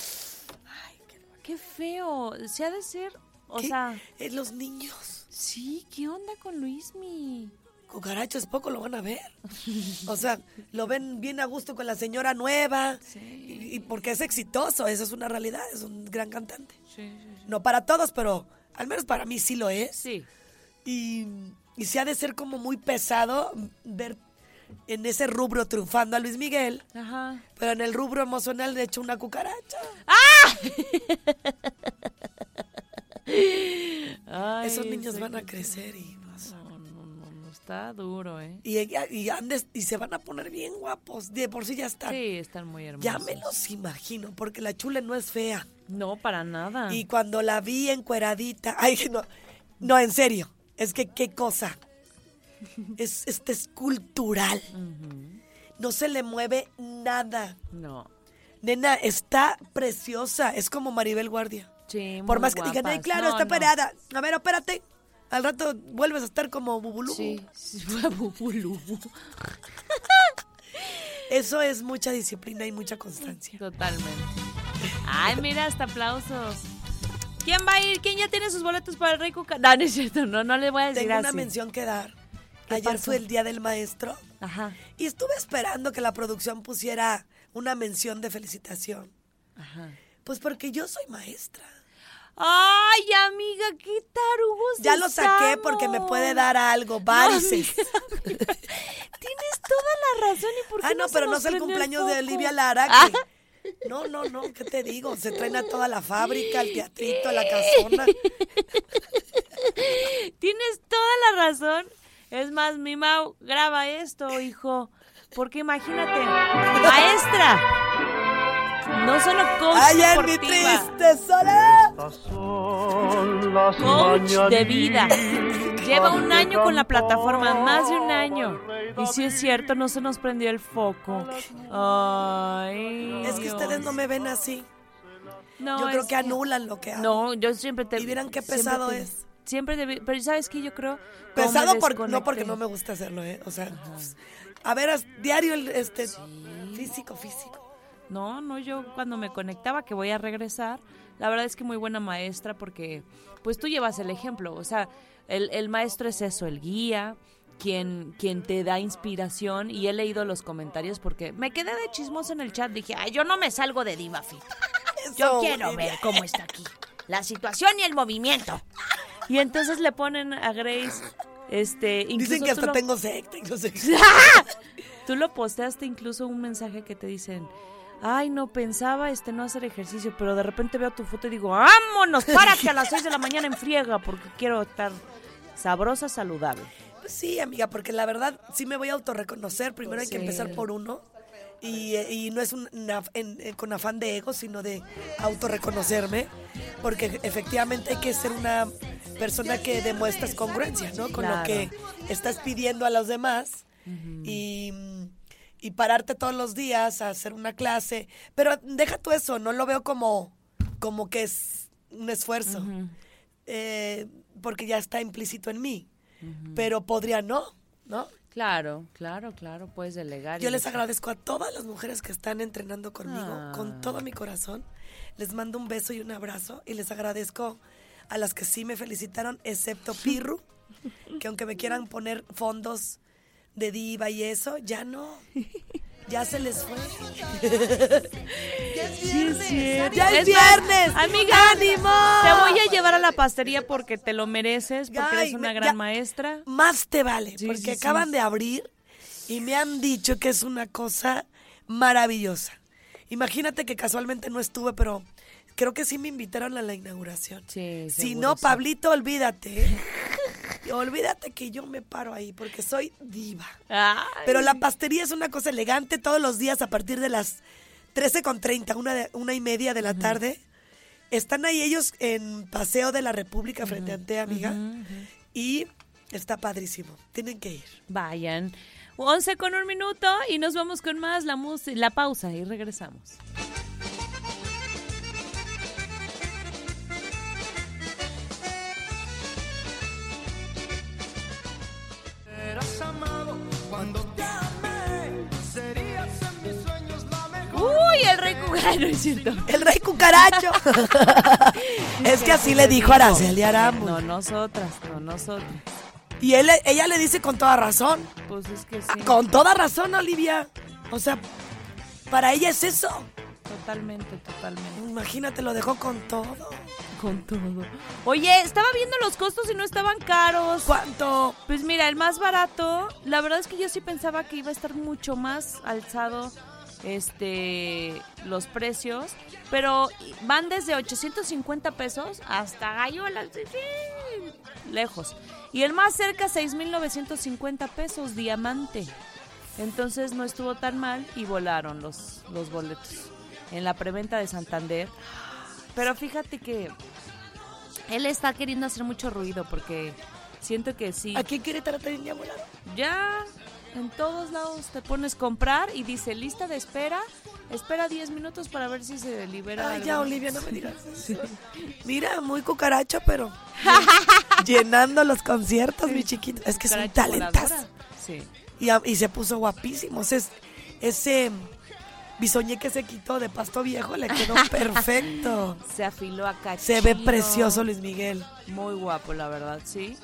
Ay, qué, feo. Se ha de ser, o ¿Qué? sea, Eh, los niños, sí, ¿qué onda con Luismi? cucarachos, poco lo van a ver. O sea, lo ven bien a gusto con la señora nueva. Y, y porque es exitoso, eso es una realidad, es un gran cantante. Sí, No para todos, pero al menos para mí sí lo es. sí. Y, y se ha de ser como muy pesado ver en ese rubro triunfando a Luis Miguel, Ajá. pero en el rubro emocional de hecho una cucaracha. Ay, Esos niños van a crecer y, No, no, no, no, está duro, ¿eh? y, y, andes- y se van a poner bien guapos. De por sí ya están. Sí, están muy hermosos. Ya me los imagino, porque la chule no es fea. No, para nada. Y cuando la vi encueradita, ay, no, no, en serio, es que qué cosa. Es, este es cultural. No se le mueve nada. No. Nena, está preciosa. Es como Maribel Guardia. Sí, Por más que digan, ay, claro, No, está no. parada. A ver, espérate. Al rato vuelves a estar como bubulú. Sí, bubulú. Eso es mucha disciplina y mucha constancia. Totalmente. Ay, mira, hasta aplausos. ¿Quién va a ir? ¿Quién ya tiene sus boletos para el Rey Cuca? No, no es cierto, no, no le voy a decir Tengo una mención que dar. ¿Qué Ayer pasó? fue el Día del Maestro Ajá, y estuve esperando que la producción pusiera una mención de felicitación. ajá. Pues porque yo soy maestra. Ay, amiga, qué tarugos Ya lo saqué porque me puede dar algo, varices. Tienes toda la razón. ¿Y por qué ah, no, pero no es el cumpleaños de? Olivia Lara. Ah. que- No, no, no, ¿qué te digo? Se traen a toda la fábrica, al teatrito, a la casona. Tienes toda la razón. Es más, mi Mau, graba esto, hijo. Porque imagínate, maestra. No solo coach ¡Ay, en mi deportiva, triste soledad! coach de vida. Lleva un año con la plataforma, más de un año. Y si es cierto, no se nos prendió el foco. Ay, Es que Dios. ustedes no me ven así. No, Yo creo es que anulan lo que hago. No, yo siempre te. Y vieran qué pesado te- es. Siempre debí. Pero ¿sabes qué? Yo creo. Pesado por, no porque no me gusta hacerlo, ¿eh? O sea, pues, a ver, diario, el, este, físico, físico. No, no, yo cuando me conectaba, que voy a regresar, la verdad es que muy buena maestra porque pues tú llevas el ejemplo, o sea, el, el maestro es eso, el guía, quien, quien te da inspiración y he leído los comentarios porque me quedé de chismoso en el chat, dije, ay, yo no me salgo de Diva Fit, yo quiero ver cómo está aquí, la situación y el movimiento. Y entonces le ponen a Grace, este, incluso Dicen que hasta lo- tengo secta no sé. Tú lo posteaste incluso un mensaje que te dicen, ay, no pensaba este no hacer ejercicio, pero de repente veo tu foto y digo, vámonos, párate a las 6 de la mañana en friega porque quiero estar sabrosa, saludable. Pues sí, amiga, porque la verdad sí me voy a autorreconocer. Primero hay que Sí. empezar por uno. Y, eh, y no es un, en- eh, con afán de ego, sino de autorreconocerme. Porque efectivamente hay que ser una persona que demuestras congruencia, ¿no? Con lo que estás pidiendo a los demás. y, y pararte todos los días a hacer una clase. Pero deja tú eso, no lo veo como, como que es un esfuerzo. Eh, porque ya está implícito en mí. Pero podría no, ¿no? Claro, claro, claro, puedes delegar. Yo les agradezco a todas las mujeres que están entrenando conmigo, Ah. con todo mi corazón. Les mando un beso y un abrazo y les agradezco a las que sí me felicitaron, excepto Pirru, que aunque me quieran poner fondos de diva y eso, ya no. Ya se les fue. ya es Sí, es viernes. ya es, Es más, viernes. Amiga, ¡Ánimo! Te voy a llevar a la pastería porque te lo mereces, porque Ay, eres una gran ya- maestra. Más te vale, Sí, porque sí, acaban de abrir y me han dicho que es una cosa maravillosa. Imagínate que casualmente no estuve, pero creo que sí me invitaron a la inauguración. Sí, si no. Pablito, olvídate. ¿Eh? olvídate que yo me paro ahí porque soy diva. Ay. Pero la pastería es una cosa elegante todos los días a partir de las 13.30, una, de- una y media de la tarde. Están ahí ellos en Paseo de la República frente a Ante, amiga. Y está padrísimo. Tienen que ir. Vayan. 11 con un minuto y nos vamos con más la música, la pausa y regresamos. Uy, el rey Cucaracho, no es cierto. El rey cucaracho. es que así le dijo Araceli Arámbula. No, nosotras, no nosotras. Y él, ella le dice con toda razón. Pues es que sí. Con toda razón, Olivia. O sea, para ella es eso. Totalmente, totalmente. Imagínate, lo dejó con todo. Con todo. Oye, estaba viendo los costos y no estaban caros. ¿Cuánto? Pues mira, el más barato, la verdad es que yo sí pensaba que iba a estar mucho más alzado este los precios, pero van desde 850 pesos hasta Gallola, lejos. Y el más cerca 6950 pesos diamante. Entonces no estuvo tan mal y volaron los los boletos en la preventa de Santander. Pero fíjate que él está queriendo hacer mucho ruido porque siento que sí. Aquí en Querétaro también ya volaron. Ya en todos lados te pones comprar y dice lista de espera espera 10 minutos para ver si se libera. Ay, algo". ya, Olivia, no me digas eso. Mira, muy cucaracho, pero llenando los conciertos, mi chiquito. Es que es un Cucaracha talentazo. voladora. Sí. Y, y se puso guapísimo. Ese, ese bisoñé que se quitó de pasto viejo le quedó perfecto. Se afiló acá. Se ve precioso Luis Miguel. Muy guapo, la verdad, sí.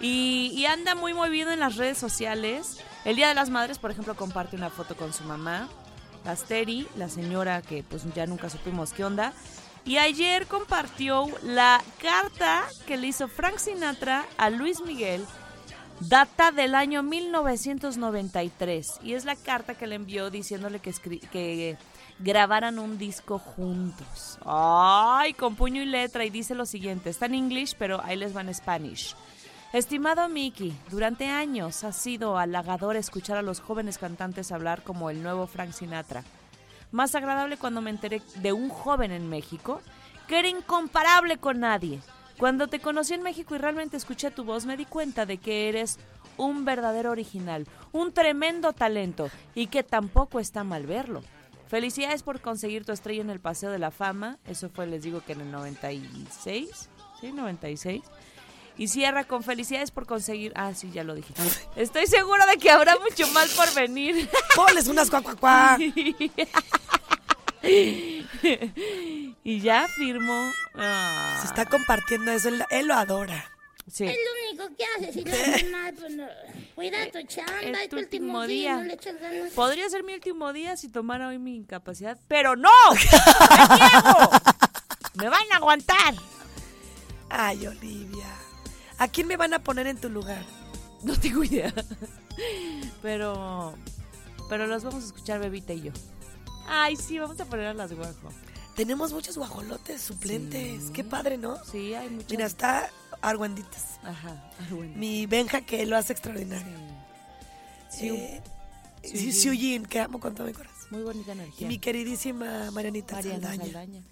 Y, y anda muy movido en las redes sociales. El Día de las Madres, por ejemplo, comparte una foto con su mamá, Asteri, la señora que pues ya nunca supimos qué onda. Y ayer compartió la carta que le hizo Frank Sinatra a Luis Miguel. Data del año 1993 y es la carta que le envió diciéndole que, grabaran un disco juntos. Ay, con puño y letra y dice lo siguiente, está en inglés pero ahí les va en Spanish. Estimado Mickey, durante años ha sido halagador escuchar a los jóvenes cantantes hablar como el nuevo Frank Sinatra. Más agradable cuando me enteré de un joven en México que era incomparable con nadie. Cuando te conocí en México y realmente escuché tu voz, me di cuenta de que eres un verdadero original, un tremendo talento y que tampoco está mal verlo. Felicidades por conseguir tu estrella en el Paseo de la Fama. Eso fue, les digo que en el 96. Sí, 96. Y cierra con felicidades por conseguir. Ah, sí, ya lo dije. Estoy segura de que habrá mucho más por venir. Ponles unas cuacuacuá. y ya firmó. Ah. Se está compartiendo eso. Él, él lo adora. Sí. Es lo único que haces y no haces nada. Pues no. Cuida tu chamba, es tu último día. No le echas ganas. Podría ser mi último día si tomara hoy mi incapacidad, pero no. ¡Me niego! ¡Me van a aguantar! Ay, Olivia. ¿A quién me van a poner en tu lugar? No tengo idea. Pero. Pero los vamos a escuchar, Bebita y yo. Ay, sí, vamos a poner a las guajo. Tenemos muchos guajolotes suplentes. Qué padre, ¿no? Sí, hay muchos. Mira, está Argüenditas. Ajá, Argüenditas. Mi Benja que lo hace extraordinario. Sí. Eh, Sí, que amo con todo mi corazón. Muy bonita Y energía. mi queridísima Marianita Mariana Saldaña. Saldaña.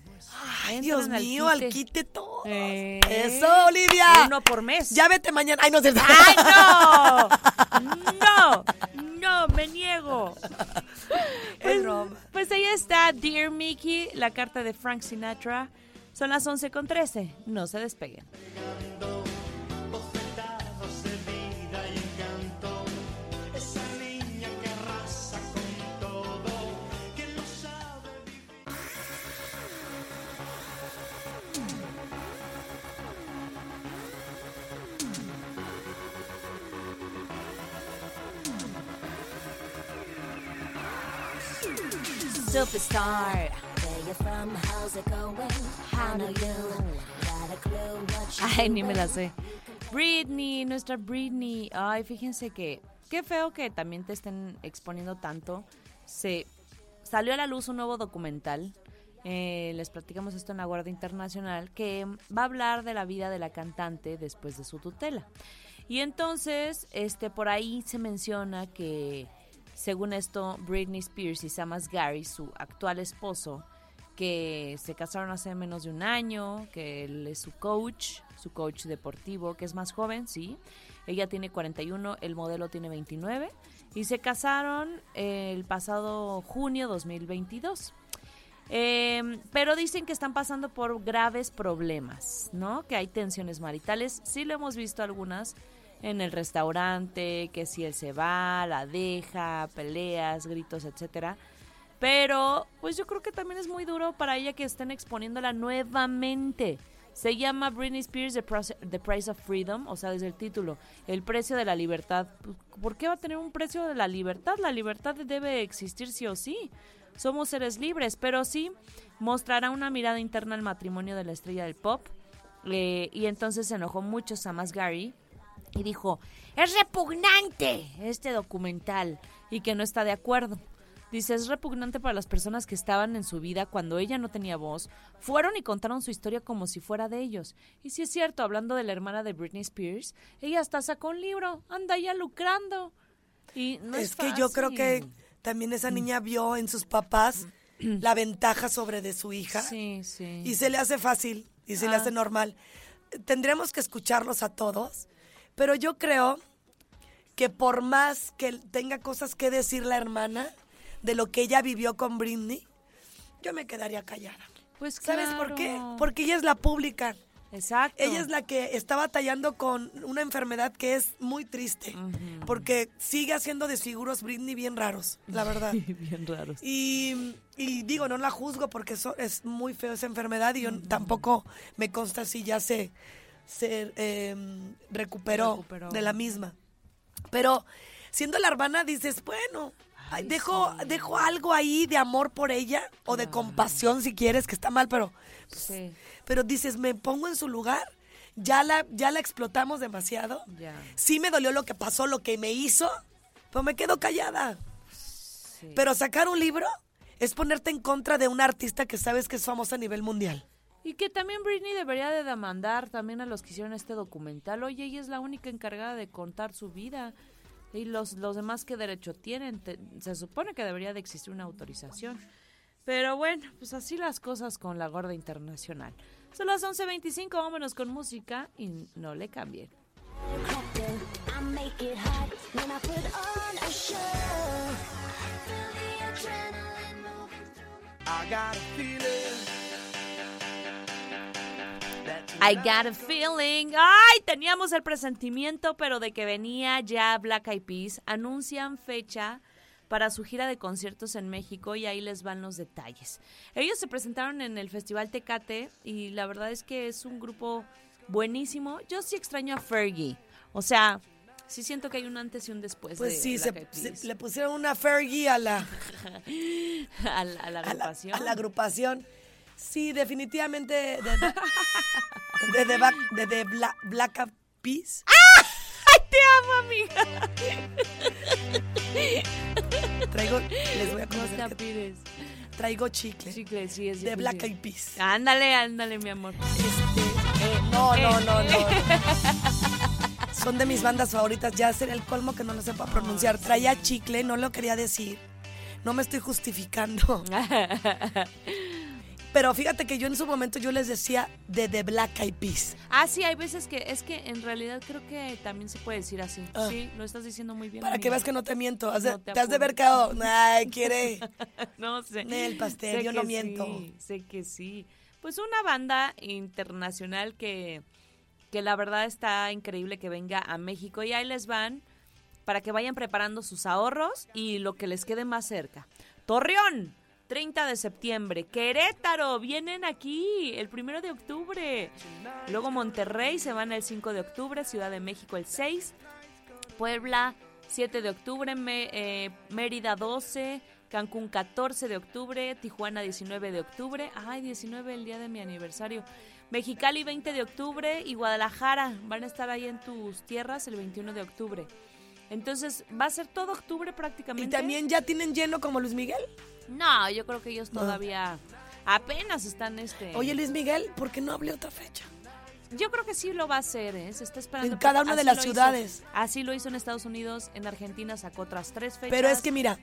Ay, Dios mío, al quite. todo. Eh, Eso, Olivia. Uno por mes. Ya vete mañana. Ay, no sé. ¡Ay, no! ¡No! ¡No! ¡Me niego! Pues, pues ahí está, Dear Mickey, la carta de Frank Sinatra. Son las 11 con 13. No se despeguen. Ay, ni me la sé. Britney, nuestra Britney. Ay, fíjense que qué feo que también te estén exponiendo tanto. Se salió a la luz un nuevo documental. eh, les platicamos esto en la Guardia Internacional que va a hablar de la vida de la cantante después de su tutela. Y entonces, este, por ahí se menciona que, según esto, Britney Spears y Sam Asghari, su actual esposo, que se casaron hace menos de un año, que él es su coach, su coach deportivo, que es más joven, sí. Ella tiene 41, el modelo tiene 29 y se casaron eh, el pasado junio 2022. Eh, pero dicen que están pasando por graves problemas, ¿no? Que hay tensiones maritales. Sí lo hemos visto algunas en el restaurante, que si él se va, la deja, peleas, gritos, etcétera. Pero, pues yo creo que también es muy duro para ella que estén exponiéndola nuevamente. Se llama Britney Spears The Price, The Price of Freedom, o sea, desde el título, el precio de la libertad. ¿Por qué va a tener un precio de la libertad? La libertad debe existir sí o sí. Somos seres libres, pero sí mostrará una mirada interna al matrimonio de la estrella del pop. Eh, y entonces se enojó mucho Sam Asghari y dijo, es repugnante este documental y que no está de acuerdo. Dice, es repugnante para las personas que estaban en su vida cuando ella no tenía voz. Fueron y contaron su historia como si fuera de ellos. Y si es cierto, hablando de la hermana de Britney Spears, ella hasta sacó un libro, anda ya lucrando. Y no es, es que yo creo que también esa niña vio en sus papás la ventaja sobre de su hija. Sí, sí. Y se le hace fácil y se le hace normal. Tendríamos que escucharlos a todos, pero yo creo que por más que tenga cosas que decir la hermana, de lo que ella vivió con Britney, yo me quedaría callada. Pues ¿Sabes por qué? Porque ella es la pública. Exacto. Ella es la que está batallando con una enfermedad que es muy triste. Porque sigue haciendo desfiguros Britney bien raros, la verdad. Bien raros. Y, y digo, no la juzgo porque eso es muy feo esa enfermedad y yo tampoco me consta si ya se, se eh, recuperó, Recuperó. de la misma. Pero siendo la hermana dices, bueno, ay, dejo, dejo algo ahí de amor por ella o de compasión si quieres, que está mal, pero, Sí, pero dices, me pongo en su lugar. Ya la, ya la explotamos demasiado. ya. Sí me dolió lo que pasó, lo que me hizo, pero me quedo callada. Sí. Pero sacar un libro es ponerte en contra de una artista que sabes que es famosa a nivel mundial. Y que también Britney debería de demandar también a los que hicieron este documental. Oye, ella es la única encargada de contar su vida. Y los, los demás qué derecho tienen. Te- se supone que debería de existir una autorización. Pero bueno, pues así las cosas con la gorda internacional. Son las 11.25, vámonos con música y no le cambien. I make it hot I got a feeling. ¡Ay! Teníamos el presentimiento, pero de que venía ya Black Eyed Peas. Anuncian fecha para su gira de conciertos en México y ahí les van los detalles. Ellos se presentaron en el Festival Tecate y la verdad es que es un grupo buenísimo. Yo sí extraño a Fergie. O sea, sí siento que hay un antes y un después Pues de sí, se, le pusieron una Fergie a la, a, la, a la a la- agrupación. a la agrupación. Sí, definitivamente de, de, de, Back- de- de Bla- Black Eyed Peas. ¡Ay, te amo, amiga! Traigo, les voy a No apires. traigo chicle. Chicle, sí, es De difícil. Black Eyed Peas. Ándale, ándale, mi amor. Eh, no, no, no, no. Son de mis bandas favoritas. Ya sería el colmo que no lo sepa pronunciar. Traía chicle, no lo quería decir. No me estoy justificando. Pero fíjate que yo en su momento yo les decía de The Black Eyed Peas. ah, sí, hay veces que es que en realidad creo que también se puede decir así. Ah. Sí, lo estás diciendo muy bien. Para que veas que no te miento. Has de- No te te, has de ver quedado. Ay, quiere. no sé. Nel pastel, Sé yo no miento. sí, sé que sí. Pues una banda internacional que, que la verdad está increíble que venga a México y ahí les van para que vayan preparando sus ahorros y lo que les quede más cerca. Torreón, 30 de septiembre. Querétaro, vienen aquí el primero de octubre. Luego Monterrey se van el 5 de octubre, Ciudad de México el 6. Puebla, 7 de octubre, Me- eh, Mérida 12, Cancún 14 de octubre, Tijuana 19 de octubre, ay 19 el día de mi aniversario, Mexicali 20 de octubre y Guadalajara van a estar ahí en tus tierras el 21 de octubre. Entonces va a ser todo octubre ¿Y prácticamente. también ya tienen lleno como Luis Miguel? No, yo creo que ellos todavía apenas están este. Oye, Luis Miguel, ¿por qué no hablé otra fecha? Yo creo que sí lo va a hacer, ¿eh? Se está esperando. En cada una de las hizo- ciudades. así lo hizo en Estados Unidos, en Argentina sacó otras tres fechas. Pero es que mira,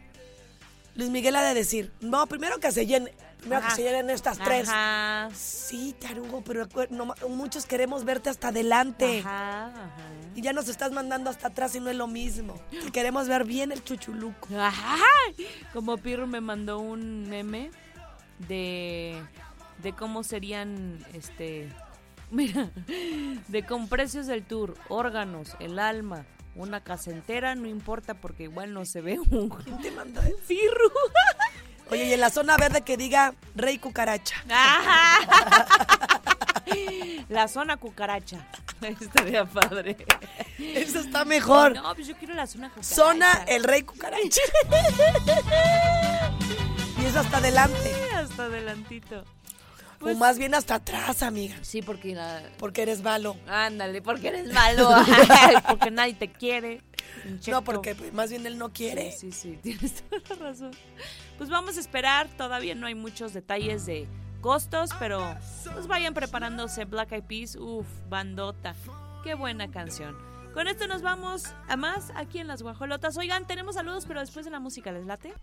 Luis Miguel ha de decir, no, primero que se llenen, primero que se llenen estas tres. Ajá. Sí, Tarugo, pero no muchos queremos verte hasta adelante. Ajá, ajá. Y ya nos estás mandando hasta atrás y no es lo mismo. Te queremos ver bien el chuchuluco. Ajá. Como Pirro me mandó un meme de, de cómo serían, este, mira, de con precios del tour, órganos, el alma, una casa entera, no importa porque igual no se ve un ¿Quién te mandó eso? Pirro. Oye, y en la zona verde que diga Rey Cucaracha. Ajá. La zona cucaracha. Estaría padre. Eso está mejor. No, pues yo quiero la zona cucaracha. Zona el Rey Cucaracha. y eso hasta adelante. Hasta adelantito. o más bien hasta atrás, amiga. Sí, porque la... Porque eres malo. Ándale, porque eres malo. porque nadie te quiere. No, porque pues, más bien él no quiere. Sí, sí, sí, tienes toda la razón. Pues vamos a esperar, todavía no hay muchos detalles de costos, pero pues vayan preparándose Black Eyed Peas, uff, bandota. Qué buena canción. Con esto nos vamos a más aquí en Las Guajolotas. Oigan, tenemos saludos, pero después de la música, ¿les late?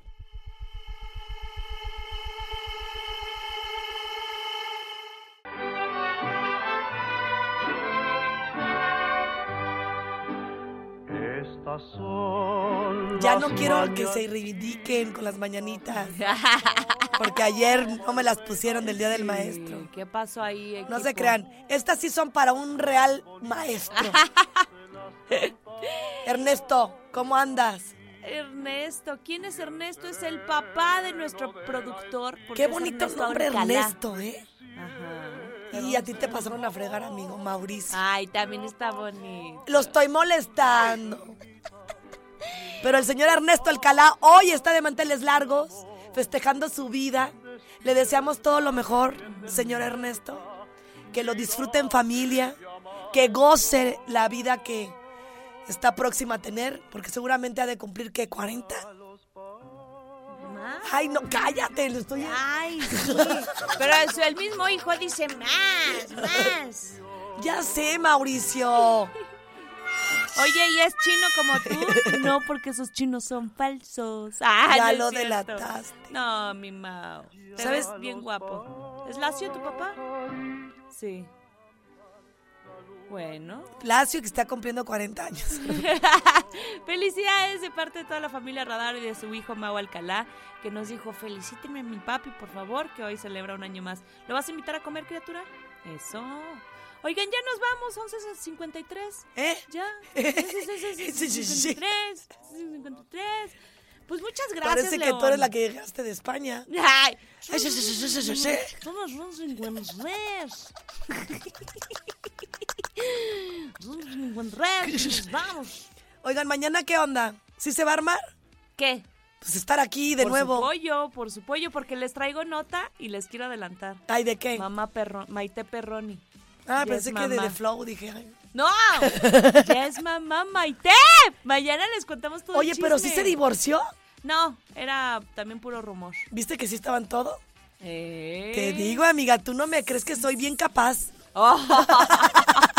Ya no quiero que se reivindiquen con las mañanitas. Porque ayer no me las pusieron del Día del Maestro. ¿Qué pasó ahí? No se crean, estas sí son para un real maestro. Ernesto, ¿cómo andas? Ernesto, ¿quién es Ernesto? Es el papá de nuestro productor. Qué es bonito Ernesto nombre. Ernesto, ¿eh? Y a ti te pasaron a fregar, amigo Mauricio. Ay, también está bonito. Lo estoy molestando. Pero el señor Ernesto Alcalá hoy está de manteles largos, festejando su vida. Le deseamos todo lo mejor, señor Ernesto. Que lo disfrute en familia, que goce la vida que está próxima a tener, porque seguramente ha de cumplir, ¿qué? ¿40? Ay, no, cállate, lo estoy... Ay, sí. Pero el mismo hijo dice más, más. Ya sé, Mauricio. Oye, ¿y es chino como tú? No, porque esos chinos son falsos. Ah, Ya no lo delataste. No, mi Mao. Te ¿Sabes? ves bien guapo. ¿Es Lacio tu papá? Sí. Bueno. Lacio que está cumpliendo 40 años. Felicidades de parte de toda la familia Radar y de su hijo Mau Alcalá, que nos dijo, felicíteme a mi papi, por favor, que hoy celebra un año más. ¿Lo vas a invitar a comer, criatura? Eso. Oigan, ya nos vamos, 11.53. ¿Eh? Ya. Sí, sí, sí, sí. 53. 53. Pues muchas gracias, Parece que tú eres la que llegaste de España. Ay. Ay, sí, sí, sí, sí, sí, sí. Somos los 53. Somos 53. Vamos. Oigan, ¿mañana qué onda? ¿Sí se va a armar? ¿Qué? Pues estar aquí de por nuevo. Su pollo, por su pollo, porque les traigo nota y les quiero adelantar. Ay, ¿de qué? Mamá Perro, Maite Perroni. Ah, Ya pensé es que de mamá. The Flow, dije. ay. ¡No! ya es mamá Maite. Mañana les contamos todo el Oye, pero sí se divorció. No, era también puro rumor. ¿Viste que sí estaban todo? Eh. Te digo, amiga, tú no me crees que soy bien capaz.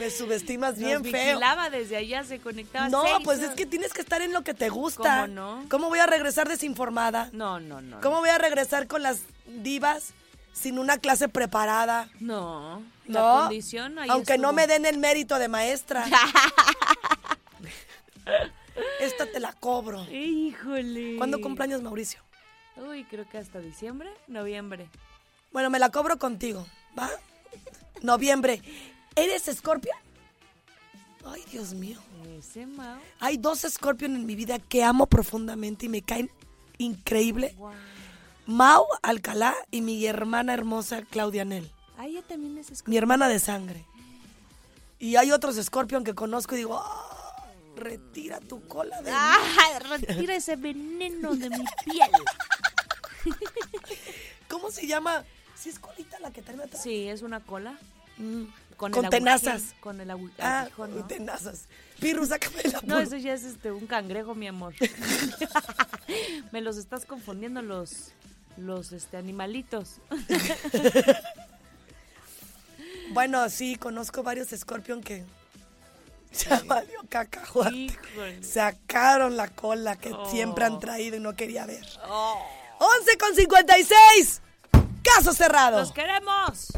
Me subestimas bien Nos feo. vigilaba desde allá, se conectaba. No, seis pues es que tienes que estar en lo que te gusta. ¿Cómo no? ¿Cómo voy a regresar desinformada? No, no, no. ¿Cómo voy a regresar con las divas sin una clase preparada? No. No, La condición ahí aunque no me den el mérito de maestra. Esta te la cobro. Híjole. ¿Cuándo cumpleaños, Mauricio? Uy, creo que hasta diciembre, noviembre. Bueno, me la cobro contigo, ¿va? Noviembre. ¿Eres Scorpion? Ay, Dios mío. Ese Mao. Hay dos Scorpion en mi vida que amo profundamente y me caen increíble. Mau Alcalá y mi hermana hermosa Claudia Nel. Ah, ella también es escorpión. Mi hermana de sangre. Y hay otros Scorpion que conozco y digo, "Ah, retira tu cola de mí". Ah, retira ese veneno de mi piel. ¿Cómo se llama? ¿Sí es colita la que trae atrás? Sí, es una cola. Mm, Con, Con el tenazas. Con el agu- Ah, ¿no? tenazas. Pirru, sácame la No, eso ya es este, un cangrejo, mi amor. Me los estás confundiendo los, los este, animalitos. Bueno, sí, conozco varios Scorpion que ya valió cacahuate. Híjole. Sacaron la cola que Oh. siempre han traído y no quería ver. 11 con 56. Caso cerrado. ¡Los queremos!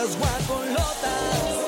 Las guacolotas.